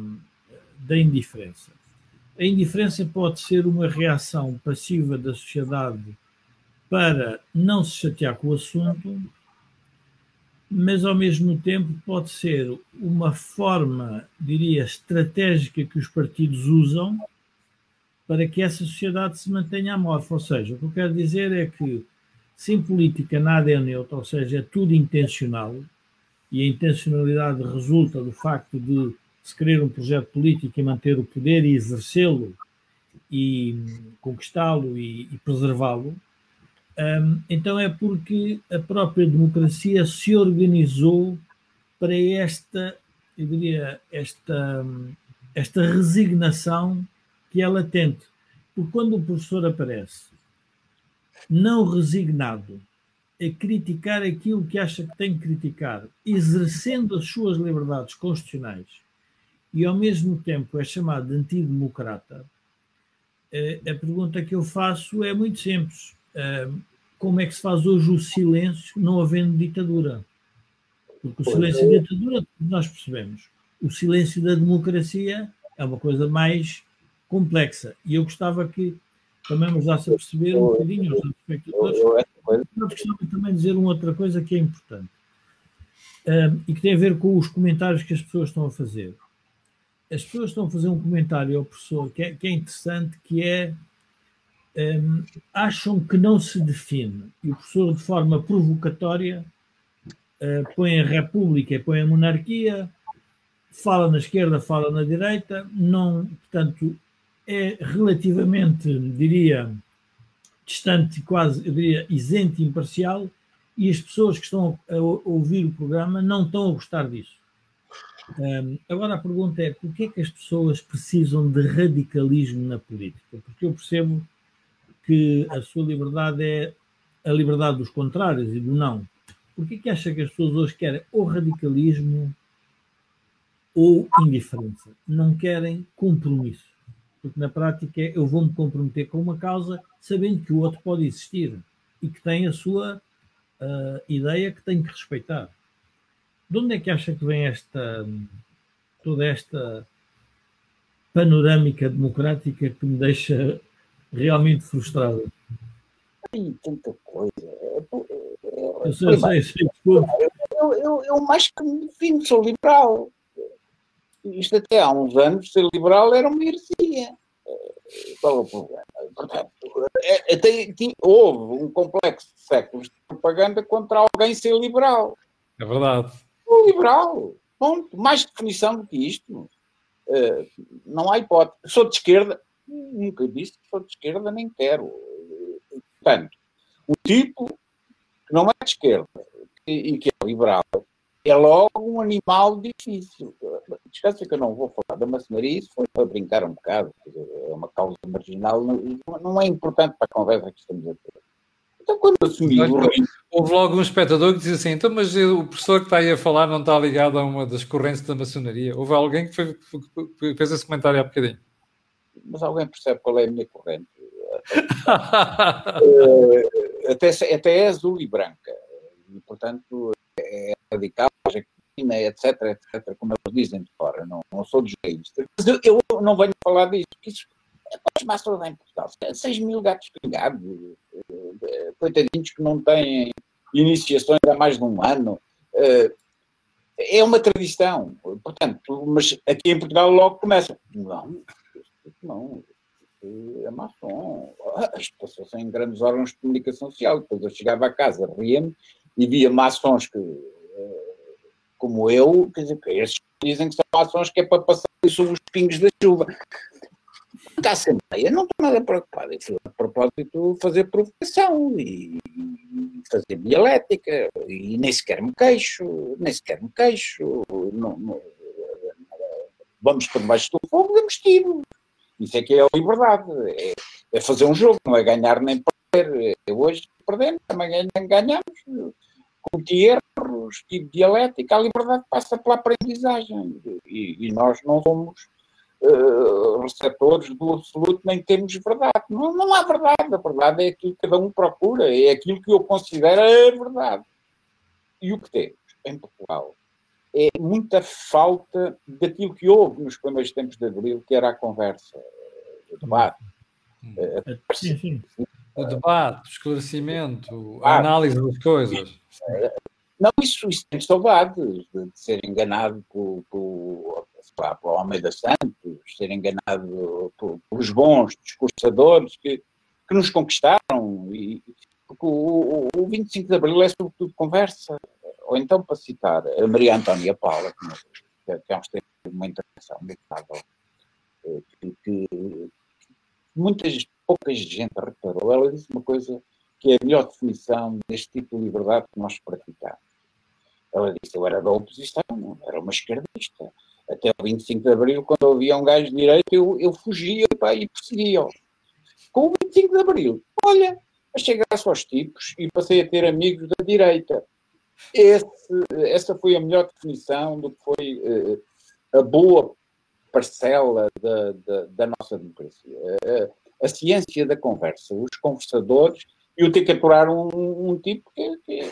da indiferença. A indiferença pode ser uma reação passiva da sociedade para não se chatear com o assunto, mas ao mesmo tempo pode ser uma forma, diria, estratégica que os partidos usam para que essa sociedade se mantenha amorfa. Ou seja, o que eu quero dizer é que sem política nada é neutro, ou seja, é tudo intencional, e a intencionalidade resulta do facto de se querer um projeto político e manter o poder e exercê-lo e conquistá-lo e, e preservá-lo, um, então é porque a própria democracia se organizou para esta, eu diria, esta, esta resignação que é latente. Porque quando o professor aparece não resignado a criticar aquilo que acha que tem que criticar, exercendo as suas liberdades constitucionais e ao mesmo tempo é chamado de antidemocrata, eh, a pergunta que eu faço é muito simples como é que se faz hoje o silêncio não havendo ditadura. Porque o silêncio é. da ditadura, nós percebemos. O silêncio da democracia é uma coisa mais complexa. E eu gostava que também nos dasse a perceber um bocadinho os espectadores. Eu gostava também de dizer uma outra coisa que é importante. Um, e que tem a ver com os comentários que as pessoas estão a fazer. As pessoas estão a fazer um comentário ao professor que é, que é interessante, que é um, acham que não se define. E o professor, de forma provocatória, uh, põe a República e põe a monarquia, fala na esquerda, fala na direita, não, portanto, é relativamente, diria, distante, quase, eu diria, isento e imparcial, e as pessoas que estão a ouvir o programa não estão a gostar disso. Um, agora a pergunta é: por que é que as pessoas precisam de radicalismo na política? Porque eu percebo que a sua liberdade é a liberdade dos contrários e do não. Porquê que acha que as pessoas hoje querem ou radicalismo ou indiferença? Não querem compromisso. Porque na prática é eu vou-me comprometer com uma causa sabendo que o outro pode existir e que tem a sua uh, ideia que tem que respeitar. De onde é que acha que vem esta toda esta panorâmica democrática que me deixa realmente frustrado? Tem tanta coisa. Eu, eu, sei, sei, sei, eu, eu, eu, mais que me defino, sou liberal. Isto até há uns anos, ser liberal era uma heresia. Qual é o problema? Portanto, é, é, houve um complexo de séculos de propaganda contra alguém ser liberal. É verdade. O liberal. Ponto. Mais definição do que isto. Uh, não há hipótese. Sou de esquerda. Nunca disse que sou de esquerda, nem quero. Portanto, o tipo que não é de esquerda e, que é liberal é logo um animal difícil. Descansa que eu não vou falar da maçonaria, isso foi para brincar um bocado, é uma causa marginal, não é importante para a conversa que estamos a ter. Então, quando assumi Houve logo um espectador que disse assim: então, mas o professor que está aí a falar não está ligado a uma das correntes da maçonaria. Houve alguém que, foi, que fez esse comentário há bocadinho. Mas alguém percebe qual é a minha corrente? [laughs] Eh, até, até é azul e branca. E, portanto, é radical, é etc, etc, como eles dizem de fora. Não, não sou dos gays. Mas eu, eu, não venho falar disso, porque isso é os maços em Portugal. 6 mil gatos pingados, eh, coitadinhos que não têm iniciações há mais de um ano. Eh, é uma tradição. Portanto, mas aqui em Portugal logo começa. Não, não, é maçom. Passou-se em grandes órgãos de comunicação social. Depois eu chegava a casa, ria-me e via maçons que, eh, como eu, quer dizer, estes dizem que são maçons que é para passar os pingos da chuva. Da Assembleia não estou nada preocupado. Eu fui a propósito fazer provocação e, fazer dialética e nem sequer me queixo, nem sequer me queixo. Não, não, vamos por baixo do fogo, damos tiro. Isso é que é a liberdade. É, é, fazer um jogo, não é ganhar nem perder. Hoje perdemos, também ganhamos. Cometi erros, tive dialética. A liberdade passa pela aprendizagem. E, e nós não somos uh, receptores do absoluto, nem temos verdade. Não, não há verdade. A verdade é aquilo que cada um procura, é aquilo que eu considero a verdade. E o que temos em Portugal é muita falta daquilo que houve nos primeiros tempos de Abril, que era a conversa, o debate. Eh, sim, sim. O debate, o esclarecimento, a análise das coisas. Não, isso, isso tem saudades de, de ser enganado por, por, lá, por Almeida Santos, ser enganado por, pelos bons discursadores que, que nos conquistaram. E, porque o, o, o 25 de Abril é sobretudo conversa. Ou então, para citar a Maria Antónia Paula, que, que há uns tempos uma intervenção eh, que, que muitas, pouca gente reparou, ela disse uma coisa que é a melhor definição deste tipo de liberdade que nós praticamos. Ela disse, eu era da oposição, era uma esquerdista. Até o 25 de Abril, quando havia um gajo de direita, eu, eu fugia pá, e perseguia-o. Com o 25 de Abril, olha, chegasse aos tipos e passei a ter amigos da direita. Esse, essa foi a melhor definição do que foi uh, a boa parcela da, da, da nossa democracia. Uh, a ciência da conversa, os conversadores, e eu ter que aturar um, um tipo que, que,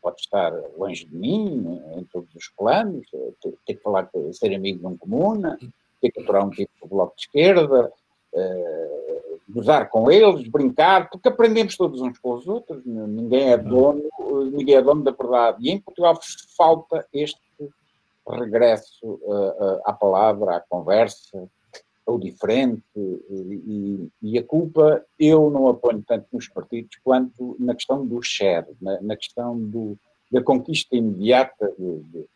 pode estar longe de mim, em todos os planos, ter, ter que falar, ser amigo de um comuna, ter que aturar um tipo do bloco de esquerda, uh, gozar com eles, brincar, porque aprendemos todos uns com os outros, ninguém é dono, ninguém é dono da verdade. E em Portugal falta este regresso uh, uh, à palavra, à conversa, ao diferente, e, e, a culpa eu não a ponho tanto nos partidos quanto na questão do share, na, na questão do, da conquista imediata de, de,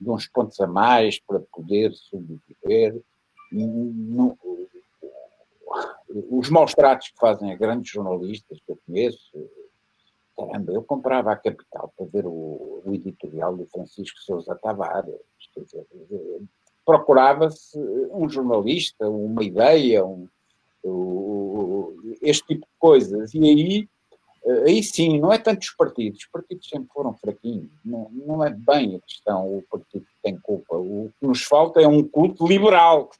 de, uns pontos a mais para poder sobreviver. Os maus tratos que fazem a grandes jornalistas que eu conheço, caramba, eu comprava a Capital para ver o, o editorial do Francisco Sousa Tavares, procurava-se um jornalista, uma ideia, um, um, este tipo de coisas, e aí Uh, aí sim, não é tanto os partidos, os partidos sempre foram fraquinhos, não, não é bem a questão, o partido tem culpa. O que nos falta é um culto liberal.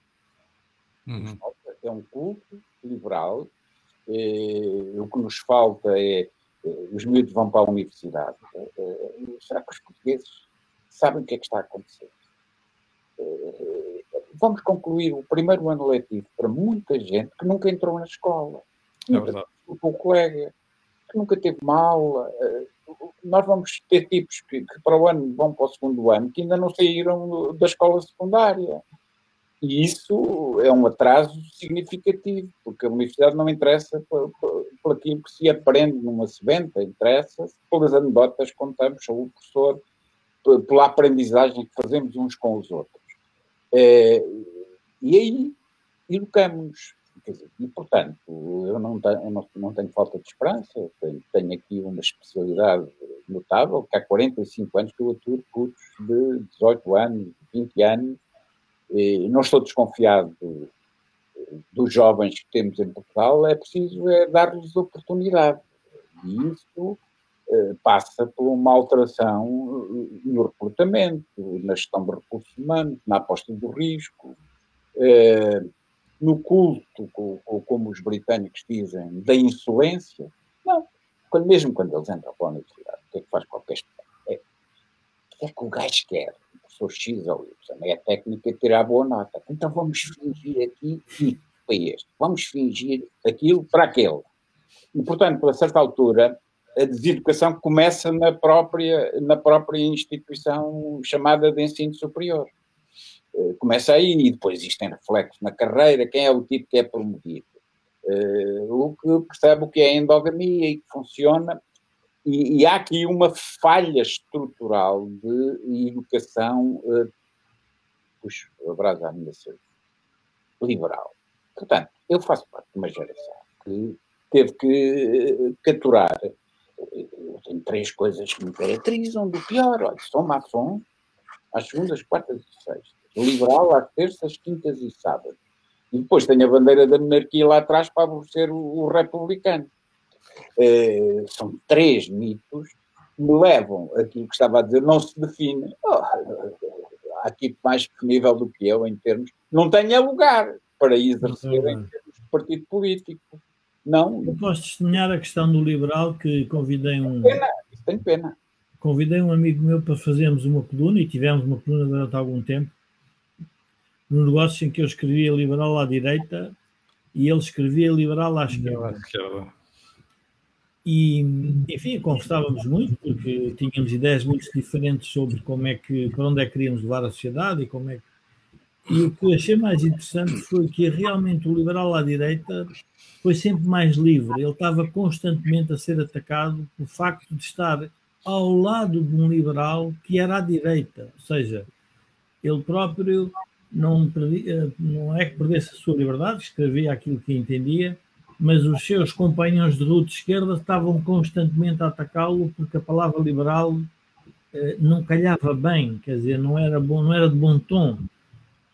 Uhum. É um culto liberal. Eh, o que nos falta é eh, os miúdos vão para a universidade. Eh, será que os portugueses sabem o que é que está a acontecer? Vamos concluir o primeiro ano letivo para muita gente que nunca entrou na escola. É. O colega que nunca teve uma aula. Nós vamos ter tipos que, que, para o ano vão para o segundo ano que ainda não saíram da escola secundária. E isso é um atraso significativo, porque a universidade não interessa por, por, por aquilo que se aprende numa sebenta, interessa pelas anedotas que contamos sobre o professor, pela aprendizagem que fazemos uns com os outros. É, e aí educamos. Dizer, e, portanto, eu não tenho, eu não, não tenho falta de esperança, tenho, tenho, aqui uma especialidade notável, que há 45 anos que eu aturo putos de 18 anos, 20 anos, e não estou desconfiado dos jovens que temos em Portugal, é preciso é dar-lhes oportunidade. E isso eh, passa por uma alteração eh, no recrutamento, na gestão de recursos humanos, na aposta do risco, eh, no culto, como os britânicos dizem, da insolência. Não, quando, mesmo quando eles entram para a universidade, o que é que faz qualquer estudante? É, o que é que o gajo quer? Sou X ou Y, é a técnica de tirar boa nota. Então vamos fingir aqui que foi este, vamos fingir aquilo para aquele. E, portanto, a certa altura, a deseducação começa na própria, na própria instituição chamada de ensino superior. Eh, começa aí e depois isto tem reflexo na carreira, quem é o tipo que é promovido. Uh, o que percebe o que é endogamia e que funciona e, e, há aqui uma falha estrutural de educação, uh, puxo a brasa à minha saúde, liberal. Portanto, eu faço parte de uma geração que teve que uh, capturar. Eu tenho três coisas que me caracterizam do pior. Olha, sou maçom às segundas, quartas e sextas. Liberal às terças, quintas e sábados. E depois tenho a bandeira da monarquia lá atrás para aborrecer o, o republicano. Eh, são três mitos que me levam aquilo que estava a dizer, não se define. Oh, há aqui mais disponível do que eu em termos. Não tenha lugar para exercer em termos de partido político. Não. Eu posso testemunhar a questão do liberal que convidei um. Pena, tem pena. Convidei um amigo meu para fazermos uma coluna e tivemos uma coluna durante algum tempo no negócio em que eu escrevia liberal à direita e ele escrevia liberal à esquerda. E, enfim, conversávamos muito, porque tínhamos ideias muito diferentes sobre como é que, para onde é que queríamos levar a sociedade e como é que. E o que achei mais interessante foi que realmente o liberal à direita foi sempre mais livre. Ele estava constantemente a ser atacado pelo facto de estar ao lado de um liberal que era à direita. Ou seja, ele próprio não, perdia, não é que perdesse a sua liberdade, escrevia aquilo que entendia, mas os seus companheiros de ruta esquerda estavam constantemente a atacá-lo porque a palavra liberal eh, não calhava bem, quer dizer, não era, bom, não era de bom tom.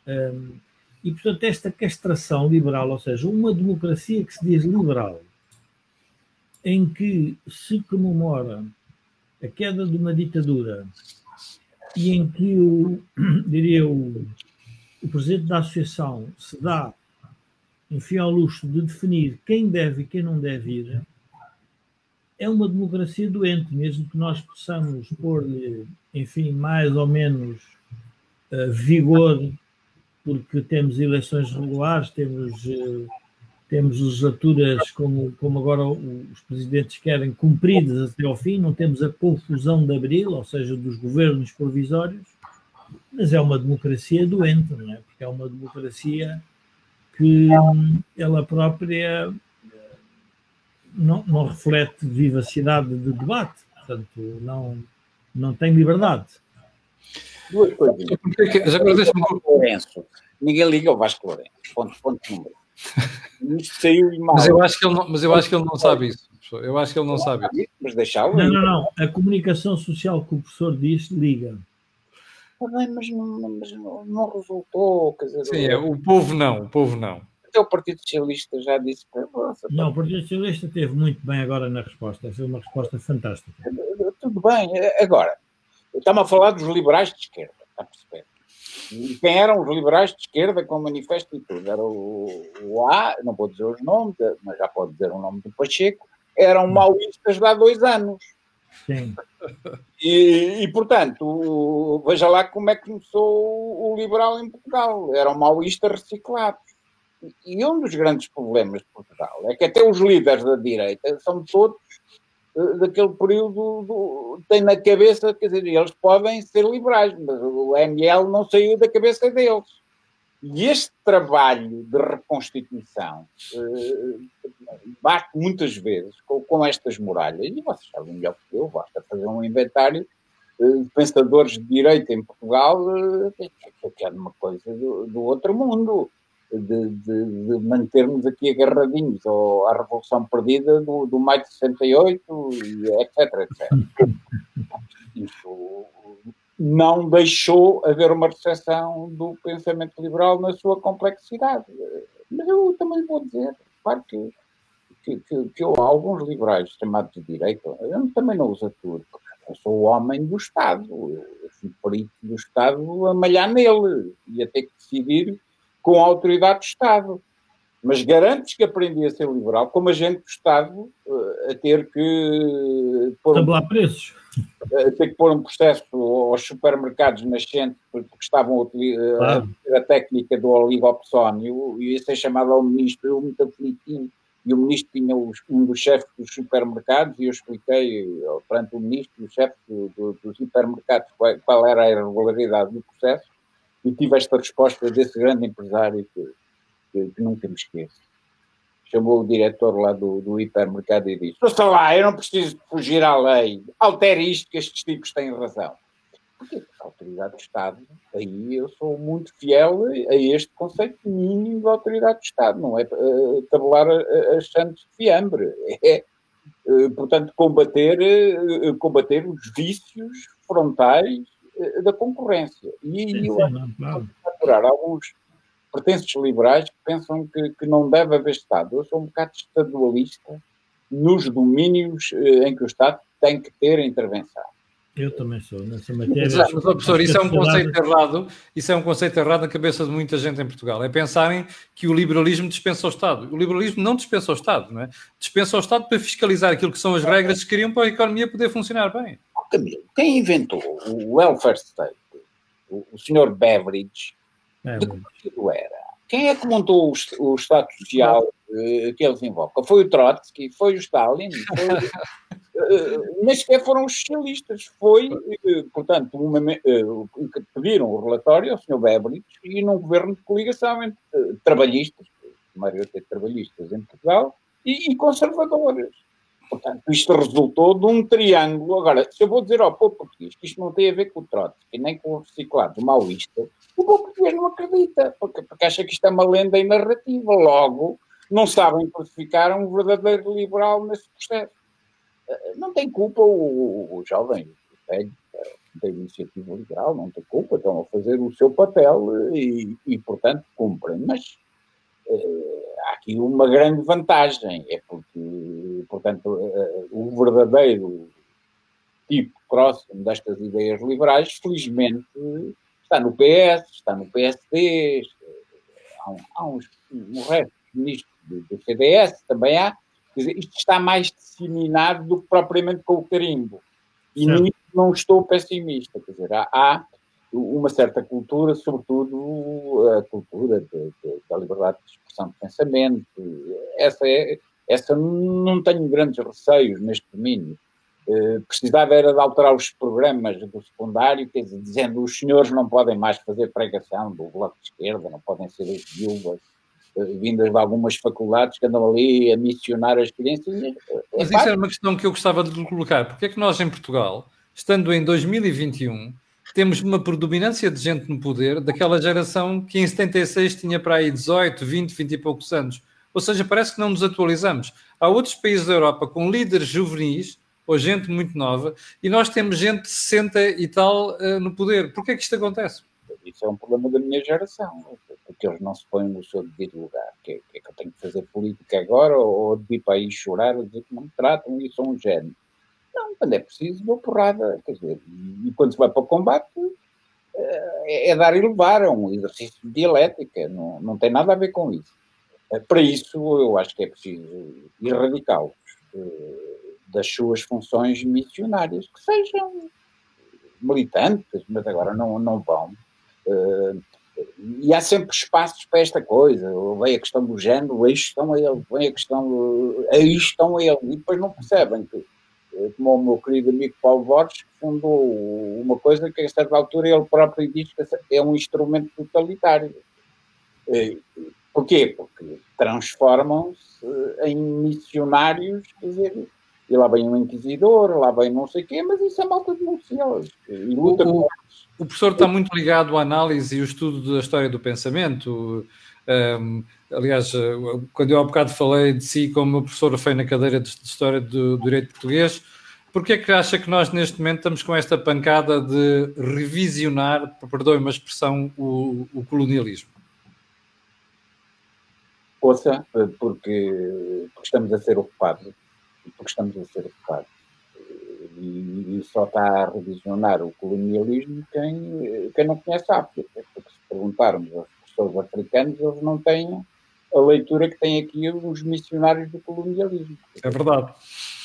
Um, e, portanto, esta castração liberal, ou seja, uma democracia que se diz liberal, em que se comemora a queda de uma ditadura e em que o, [coughs] diria, o, o presidente da associação se dá enfim, ao luxo de definir quem deve e quem não deve ir, é uma democracia doente, mesmo que nós possamos pôr-lhe, enfim, mais ou menos uh, vigor, porque temos eleições regulares, temos, uh, temos legislaturas como, como agora os presidentes querem, cumpridas até ao fim, não temos a confusão de abril, ou seja, dos governos provisórios, mas é uma democracia doente, não é? Porque é uma democracia que ela própria não, não reflete vivacidade de debate, portanto, não, não tem liberdade. Duas coisas. Já agora deixa Lourenço. Ninguém liga ao Vasco Lourenço. Ponto, ponto número. Isto saiu mal. Mas eu acho que ele não, mas eu acho que ele não sabe isso. Eu acho que ele não sabe isso. Mas deixá-lo. Não, não, não. A comunicação social que o professor diz liga. Tá bem, mas não, mas não, não resultou. Quer dizer, Sim, é, o povo não, o povo não. até o Partido Socialista já disse para você. Não, o Partido Socialista teve muito bem agora na resposta. Foi uma resposta fantástica. Tudo bem. Agora, estamos a falar dos liberais de esquerda, está a perceber? E quem eram os liberais de esquerda com manifesto e tudo? Era o, o A, não vou dizer os nomes, mas já pode dizer o nome do Pacheco, eram maoístas de há dois anos. Sim. E, e, portanto, veja lá como é que começou o liberal em Portugal. Eram maoístas reciclados. E um dos grandes problemas de Portugal é que até os líderes da direita são todos eh, daquele período, do, na cabeça, quer dizer, eles podem ser liberais, mas o ML não saiu da cabeça deles. E este trabalho de reconstituição eh, bate muitas vezes com, com, estas muralhas, e vocês sabem melhor que eu, basta fazer um inventário eh, de pensadores de direita em Portugal, eh, que é uma coisa do, do outro mundo, de, de, de, mantermos aqui agarradinhos ao, à Revolução Perdida do, do maio de 68, etc, etc. Isso não deixou haver uma recepção do pensamento liberal na sua complexidade. Mas eu também vou dizer, claro que, que, que, que eu, alguns liberais chamados de direita, eu também não uso porque eu sou o homem do Estado, eu fui perito do Estado a malhar nele, ia ter que decidir com a autoridade do Estado. Mas garantes que aprendi a ser liberal, como agente do Estado, eh, a ter que pôr Tabular preços. A ter que pôr um processo aos supermercados nascentes porque estavam a utilizar a, técnica do oligopsónio e ia ser chamado ao ministro, eu muito aflitivo, e o ministro tinha um dos chefes dos supermercados e eu expliquei eh, perante o ministro, o chefe do, do, dos supermercados, qual, qual era a irregularidade do processo e tive esta resposta desse grande empresário que que, que nunca me esqueço. Chamou o diretor lá do, do hipermercado e disse: Ouça lá, eu não preciso fugir à lei, altere isto que estes tipos têm razão. Porque a autoridade do Estado, aí eu sou muito fiel a este conceito mínimo de autoridade do Estado, não é uh, tabular as santos de fiambre, é, uh, portanto, combater, uh, combater os vícios frontais da concorrência. E sim, eu acho que alguns pertences liberais que pensam que, que não deve haver Estado. Eu sou um bocado estadualista nos domínios eh, em que o Estado tem que ter intervenção. Eu também sou, nessa matéria. Mas, professor, isso é um conceito errado, isso é um conceito errado na cabeça de muita gente em Portugal. É pensarem que o liberalismo dispensa o Estado. O liberalismo não dispensa o Estado, não é? Dispensa o Estado para fiscalizar aquilo que são as regras que queriam para a economia poder funcionar bem. Camilo, quem inventou o welfare state? O, o senhor Beveridge, é, de que era? Quem é que montou o, o Estado Social uh, que eles invocam? Foi o Trotsky, foi o Stalin, foi, uh, [laughs] nem sequer foram os socialistas. Foi, portanto, uma, pediram o relatório ao Sr. Beveridge e num governo de coligação entre trabalhistas, a maioria trabalhistas em Portugal, e, e conservadores. Portanto, isto resultou de um triângulo. Agora, se eu vou dizer ao povo português que isto não tem a ver com o Trotsky, nem com o reciclado maoísta, o povo português não acredita, porque, porque acha que isto é uma lenda e narrativa. Logo, não sabem classificar um verdadeiro liberal nesse processo. Eh, não tem culpa o, o jovem, o velho, eh, da iniciativa liberal, não tem culpa, estão a fazer o seu papel e, e portanto, cumprem. Mas eh, há aqui uma grande vantagem, é porque, portanto, eh, o verdadeiro tipo próximo destas ideias liberais, felizmente, está no PS, está no PSD, há, há uns, um resto de ministros do CDS, também há, quer dizer, isto está mais disseminado do que propriamente com o carimbo. E nisso não estou pessimista, quer dizer, há, há uma certa cultura, sobretudo a cultura de, de, da liberdade de expressão de pensamento. Essa, é, essa não tenho grandes receios neste domínio. Uh, precisava era de alterar os programas do secundário, quer dizer, dizendo os senhores não podem mais fazer pregação do bloco de esquerda, não podem ser as viúvas uh, vindas de algumas faculdades que andam ali a missionar as crianças. Uh, Mas isso era uma questão que eu gostava de colocar. Porque é que nós em Portugal, estando em 2021, temos uma predominância de gente no poder daquela geração que em 76 tinha para aí 18, 20, 20 e poucos anos. Ou seja, parece que não nos atualizamos. Há outros países da Europa com líderes juvenis ou gente muito nova e nós temos gente de 60 e tal uh, no poder. Porquê é que isto acontece? Isso é um problema da minha geração. porque eles não se põem no seu devido lugar. Que, é, que é que eu tenho que fazer política agora ou, ou de para aí chorar ou dizer que não me tratam e sou um gênio. Não, quando é preciso, dou porrada. Quer dizer, e quando se vai para o combate, é, é dar e levar, é um exercício de dialética, não, não tem nada a ver com isso. É, para isso, eu acho que é preciso erradicá-los das suas funções missionárias, que sejam militantes, mas agora não, não vão. Uh, e há sempre espaços para esta coisa. Vem a questão do género, aí estão a ele, vem a questão, aí estão a ele, e depois não percebem que, eh, como o meu querido amigo Paulo Borges, fundou uma coisa que a certa altura ele próprio diz que é um instrumento totalitário. Eh, porquê? Porque transformam-se em missionários, quer dizer, e lá vem um inquisidor, lá vem não sei o quê, mas isso é malta denuncia e luta o, o, o professor está muito ligado à análise e ao estudo da história do pensamento. Um, aliás, quando eu há bocado falei de si como professora foi na cadeira de, História do, Direito Português, porquê é que acha que nós neste momento estamos com esta pancada de revisionar, perdoe uma expressão, o, o colonialismo? Ouça, porque, porque estamos a ser ocupados porque estamos a ser ocupados. E, e, só está a revisionar o colonialismo quem, quem não conhece a África, porque se perguntarmos aos professores africanos, eles não têm a leitura que têm aqui os missionários do colonialismo. É verdade.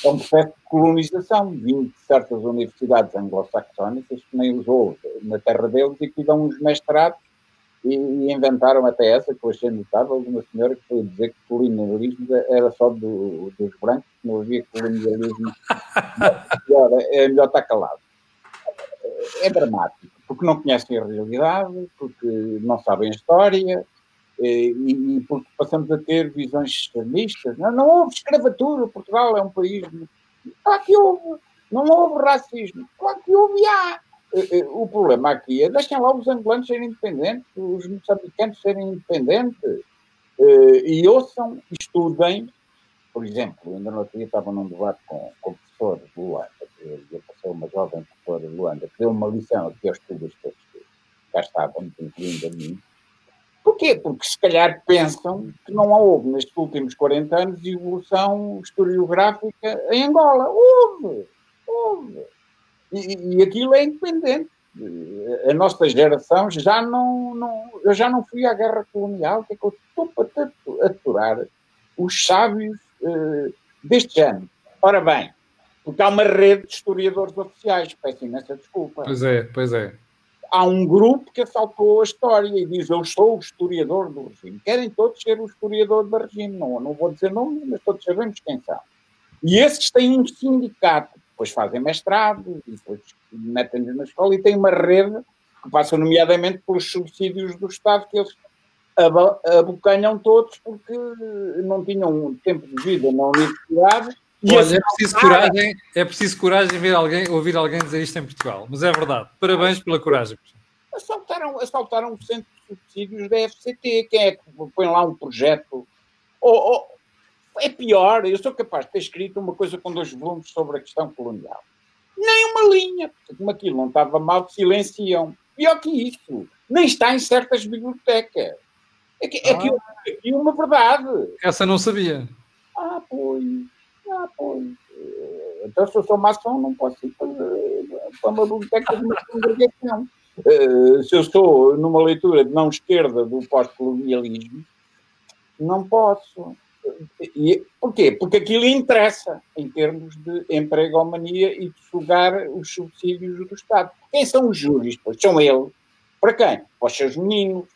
É um processo de colonização, vindo de certas universidades anglo-saxónicas que nem os houve na terra deles e que dão uns mestrados e, e, inventaram até essa, que eu achei notável, de uma senhora que foi dizer que o colonialismo era só do, dos brancos, que não havia colonialismo. [laughs] é, é melhor estar calado. É dramático, porque não conhecem a realidade, porque não sabem a história, e, e porque passamos a ter visões extremistas. Não, não houve escravatura, Portugal é um país. Claro que houve. Não houve racismo. Claro que houve e há eh, eh, o problema aqui é deixem lá os angolanos serem independentes, os moçambicanos serem independentes eh, e ouçam, estudem. Por exemplo, ainda no outro dia estava num debate com, com o professor de Luanda, que passou uma jovem professora de Luanda, que deu uma lição aqui aos turistas que cá estavam, incluindo a mim. Porquê? Porque se calhar pensam que não houve nestes últimos 40 anos evolução historiográfica em Angola. Houve! Houve! E, e aquilo é independente. A nossa geração já não, não, Eu já não fui à guerra colonial, que é que eu estou para aturar os sábios uh, deste ano. Ora bem, porque há uma rede de historiadores oficiais, peço imensa desculpa. Pois é, pois é. Há um grupo que assaltou a história e diz: Eu sou o historiador do regime. Querem todos ser o historiador do regime. Não, não vou dizer nomes, mas todos sabemos quem são. E esses têm um sindicato depois fazem mestrado, e depois metem-nos na escola, e tem uma rede que passa nomeadamente pelos subsídios do Estado que eles abocanham todos porque não tinham tempo de vida na universidade. Olha, é preciso, coragem, é preciso coragem ver alguém, ouvir alguém dizer isto em Portugal, mas é verdade. Parabéns pela coragem. Assaltaram, assaltaram o centro de subsídios da FCT. Quem é que põe lá um projeto? Ou, ou, é pior, eu sou capaz de ter escrito uma coisa com dois volumes sobre a questão colonial. Nem uma linha, porque como aquilo não estava mal, silenciam. Pior que isso, nem está em certas bibliotecas. É que, é que, ah. é uma verdade. Essa não sabia. Ah, pois. Ah, pois. Então, se eu sou maçom, não posso ir para, para uma biblioteca de uma congregação. Uh, se eu estou numa leitura de não esquerda do pós-colonialismo, não posso. E, porquê? Porque aquilo interessa em termos de empregomania e de sugar os subsídios do Estado. Quem são os júris? Pois são eles. Para quem? Para os seus meninos.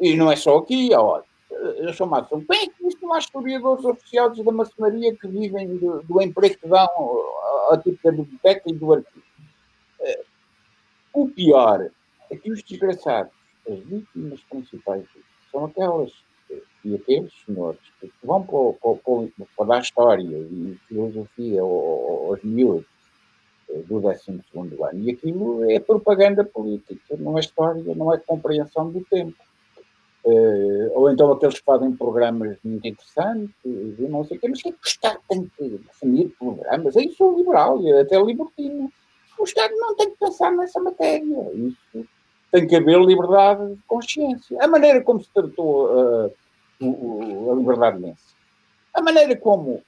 E não é só aqui, olha. Eu sou maçom. Bem, é que isto há historiadores oficiais da maçonaria que vivem do, do emprego que dão ao tipo da biblioteca e do arquivo. Eh, o pior é que os desgraçados, as vítimas principais são aquelas e aqueles senhores que vão para, para, dar história e filosofia aos miúdos eh, do 12 ano, e aquilo é propaganda política, não é história, não é compreensão do tempo. Uh, ou então aqueles que fazem programas muito interessantes e não sei o quê, mas que, é que o Estado tem que definir programas? Aí sou liberal e até libertino. O Estado não tem que pensar nessa matéria. Isso tem que haver liberdade de consciência. A maneira como se tratou uh, o, a liberdade imensa, a maneira como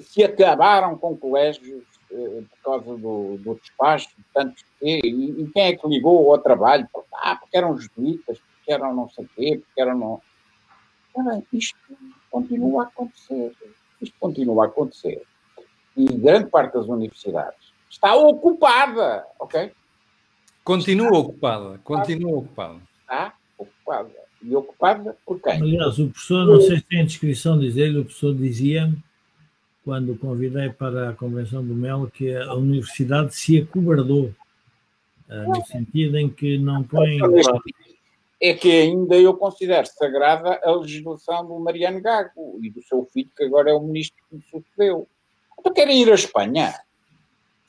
se acabaram com colégios uh, por causa do, do despacho, tantos e, e quem é que ligou ao trabalho? Ah, porque eram jesuítas, porque eram não sei o quê, porque eram não... isto continua a acontecer. Isto continua a acontecer. E grande parte das universidades está ocupada, ok? Continua ocupada, continua ocupada. Está ocupada. E ocupada por quem? Aliás, o professor, não sei se tem a descrição de dizer, o professor dizia quando o convidei para a Convenção do Melo, que a universidade se acobardou, eh, no sentido em que não põe. É que ainda eu considero sagrada a legislação do Mariano Gago e do seu filho, que agora é o ministro que me sucedeu. Então querem ir à Espanha?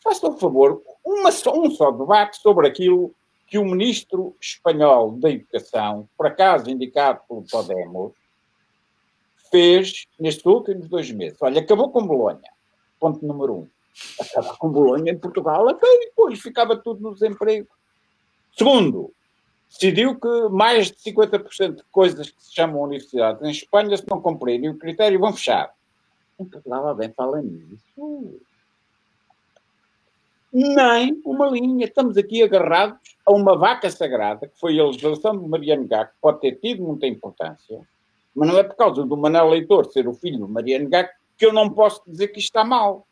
Façam, por favor, uma, um só debate sobre aquilo que o ministro espanhol da Educação, por acaso indicado pelo Podemos, fez nestes últimos dois meses. Olha, acabou com Bolonha. Ponto número um. Acabar com Bolonha em Portugal, até depois ficava tudo no desemprego. Segundo, decidiu que mais de 50% de coisas que se chamam universidades em Espanha, se não cumprirem o critério, vão fechar. Em Portugal alguém fala nisso. Nem uma linha. Estamos aqui agarrados a uma vaca sagrada, que foi a legislação de Mariano Gá, que pode ter tido muita importância, mas não é por causa do Manuel Leitor ser o filho do Mariano Gago que eu não posso dizer que está mal.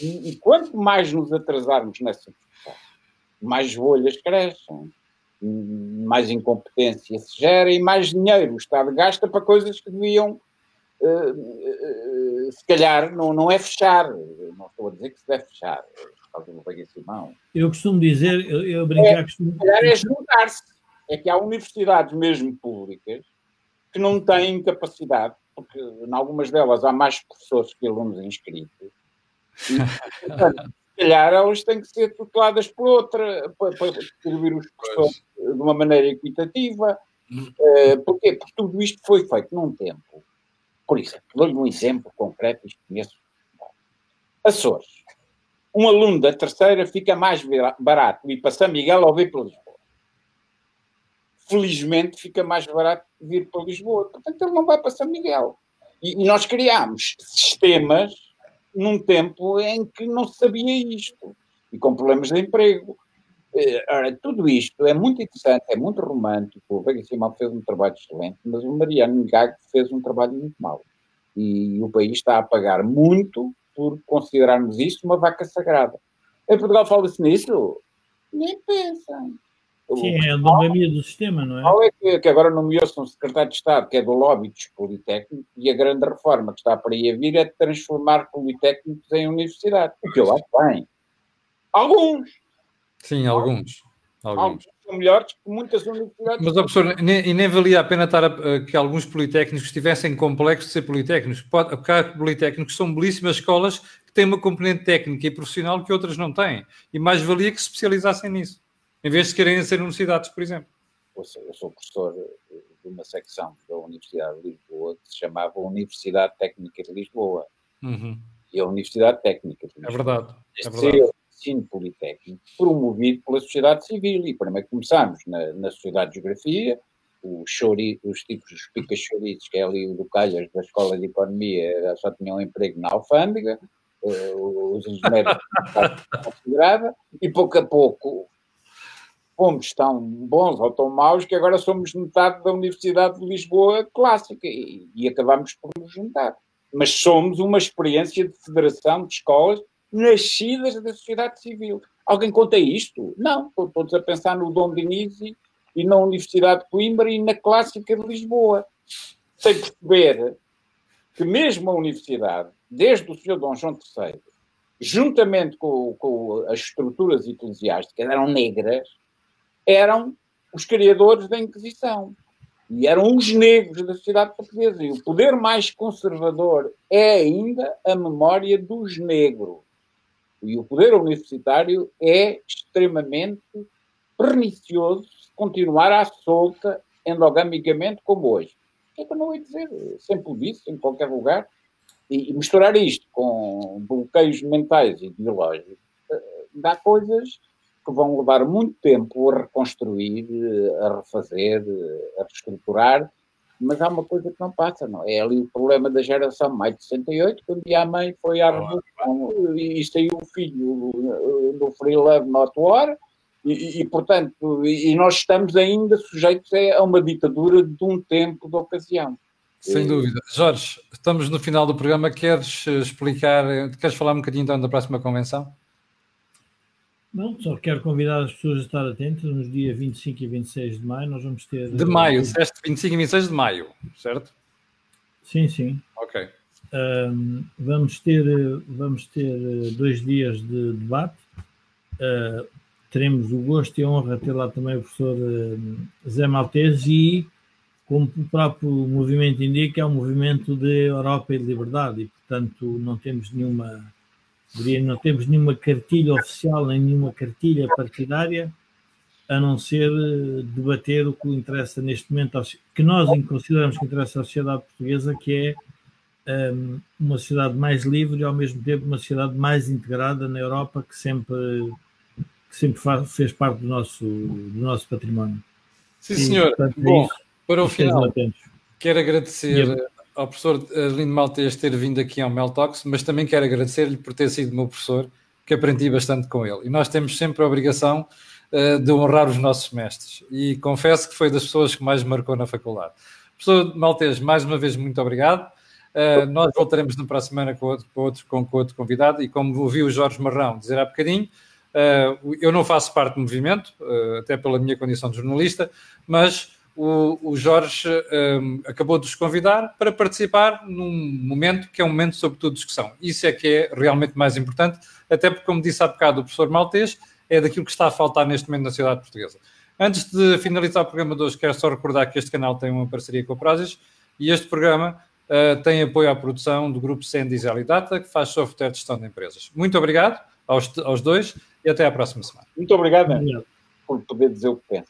E, e quanto mais nos atrasarmos nessa discussão, mais bolhas crescem, mais incompetência se gera e mais dinheiro o Estado gasta para coisas que deviam, uh, uh, se calhar, não, não é fechar. Não estou a dizer que se deve fechar. Eu costumo dizer, eu, eu brincar, é, costumo... Se calhar é juntar-se. É que há universidades mesmo públicas que não têm capacidade, porque em algumas delas há mais professores que alunos inscritos, e, portanto, se calhar elas têm que ser tuteladas por outra, para, para distribuir os professores de uma maneira equitativa. Uh, porquê? Porque tudo isto foi feito num tempo. Por exemplo, dou-lhe um exemplo concreto, isto conheço. Açores. Um aluno da terceira fica mais barato ir para São Miguel ou vir para Lisboa felizmente fica mais barato vir para Lisboa. Portanto, ele não vai para São Miguel. E, e nós criámos sistemas num tempo em que não sabia isto e com problemas de emprego. Eh, ora, tudo isto é muito interessante, é muito romântico. O Vega Simão fez um trabalho excelente, mas o Mariano Gago fez um trabalho muito mau. E o país está a pagar muito por considerarmos isto uma vaca sagrada. Em Portugal fala-se nisso? Nem pensam. Sim, é a endogramia do sistema, não é? Qual é que, que agora nomeou-se um secretário de Estado que é do lobby dos politécnicos e a grande reforma que está para aí a vir é de transformar politécnicos em universidade. O que eu acho bem. Alguns. Sim, alguns. Alguns. alguns são melhores que muitas universidades. Mas, professor, nem, e nem valia a pena estar a, que alguns politécnicos tivessem complexo de ser politécnicos. Porque há politécnicos são belíssimas escolas que têm uma componente técnica e profissional que outras não têm. E mais valia que se especializassem nisso em vez de querem ser universidades, por exemplo. Eu sou, eu sou professor de uma secção da Universidade de Lisboa que se chamava Universidade Técnica de Lisboa. Uhum. E a Universidade Técnica de Lisboa. É verdade. É verdade. Ensino politécnico promovido pela sociedade civil. E primeiro começámos na, na Sociedade de Geografia, chori, os tipos dos picas chouriços, que é ali o do Calhas da Escola de Economia, já tinham um emprego na alfândega, uh, os engenheiros [laughs] considerava, e pouco a pouco fomos tão bons ou tão maus que agora somos metade da Universidade de Lisboa clássica e, e acabamos por nos juntar. Mas somos uma experiência de federação de escolas nascidas da sociedade civil. Alguém conta isto? Não, estou todos a pensar no Dom Denise e na Universidade de Coimbra e na Clássica de Lisboa. Sem perceber que mesmo a universidade, desde o Sr. Dom João III, juntamente com, com as estruturas eclesiásticas, eram negras, eram os criadores da Inquisição. E eram os negros da sociedade portuguesa. E o poder mais conservador é ainda a memória dos negros. E o poder universitário é extremamente pernicioso se continuar à solta endogamicamente como hoje. O que é que eu não ia dizer? Sempre disse, em qualquer lugar. E misturar isto com bloqueios mentais e ideológicos eh, dá coisas que vão levar muito tempo a reconstruir, a refazer, a reestruturar, mas há uma coisa que não passa, não é? É ali o problema da geração mais de 68, quando a mãe foi à revolução e saiu o filho do Free Love Not War, e, e, portanto, e nós estamos ainda sujeitos a uma ditadura de um tempo de ocasião. Sem dúvida. Jorge, estamos no final do programa. Queres explicar, queres falar um bocadinho então da próxima convenção? Não, só quero convidar as pessoas a estar atentas. Nos dias 25 e 26 de maio, nós vamos ter. De maio, disseste 25 e 26 de maio, certo? Sim, sim. Ok. Um, vamos, ter, vamos ter dois dias de debate. Uh, teremos o gosto e a honra de ter lá também o professor uh, Zé Maltese e, como o próprio movimento indica, é um movimento de Europa e de liberdade e, portanto, não temos nenhuma não temos nenhuma cartilha oficial, nem nenhuma cartilha partidária, a não ser eh, debater o que interessa neste momento, que nós consideramos que interessa à sociedade portuguesa, que é um, ehm, uma sociedade mais livre e ao mesmo tempo uma sociedade mais integrada na Europa, que sempre, que sempre faz, fez parte do nosso, do nosso património. Sim, senhor. E, portanto, é Bom, para o final, quero agradecer ao professor Lindo Maltês ter vindo aqui ao Meltox, mas também quero agradecer-lhe por ter sido meu professor, que aprendi bastante com ele. E nós temos sempre a obrigação uh, de honrar os nossos mestres. E confesso que foi das pessoas que mais marcou na faculdade. Professor Maltês, mais uma vez, muito obrigado. Uh, nós voltaremos na próxima semana com outro, com, outro, com outro convidado. E como ouvi o Jorge Marrão dizer há bocadinho, uh, eu não faço parte do movimento, até pela minha condição de jornalista, mas o, o Jorge um, acabou de os convidar para participar num momento que é um momento, sobretudo, de discussão. Isso é que é realmente mais importante, até porque, como disse há bocado o professor Maltês, é daquilo que está a faltar neste momento na sociedade portuguesa. Antes de finalizar o programa de hoje, quero só recordar que este canal tem uma parceria com a Prozis e este programa uh, tem apoio à produção do grupo Sendis Data, que faz software de gestão de empresas. Muito obrigado aos, aos dois e até à próxima semana. Muito obrigado, por poder dizer o que penso.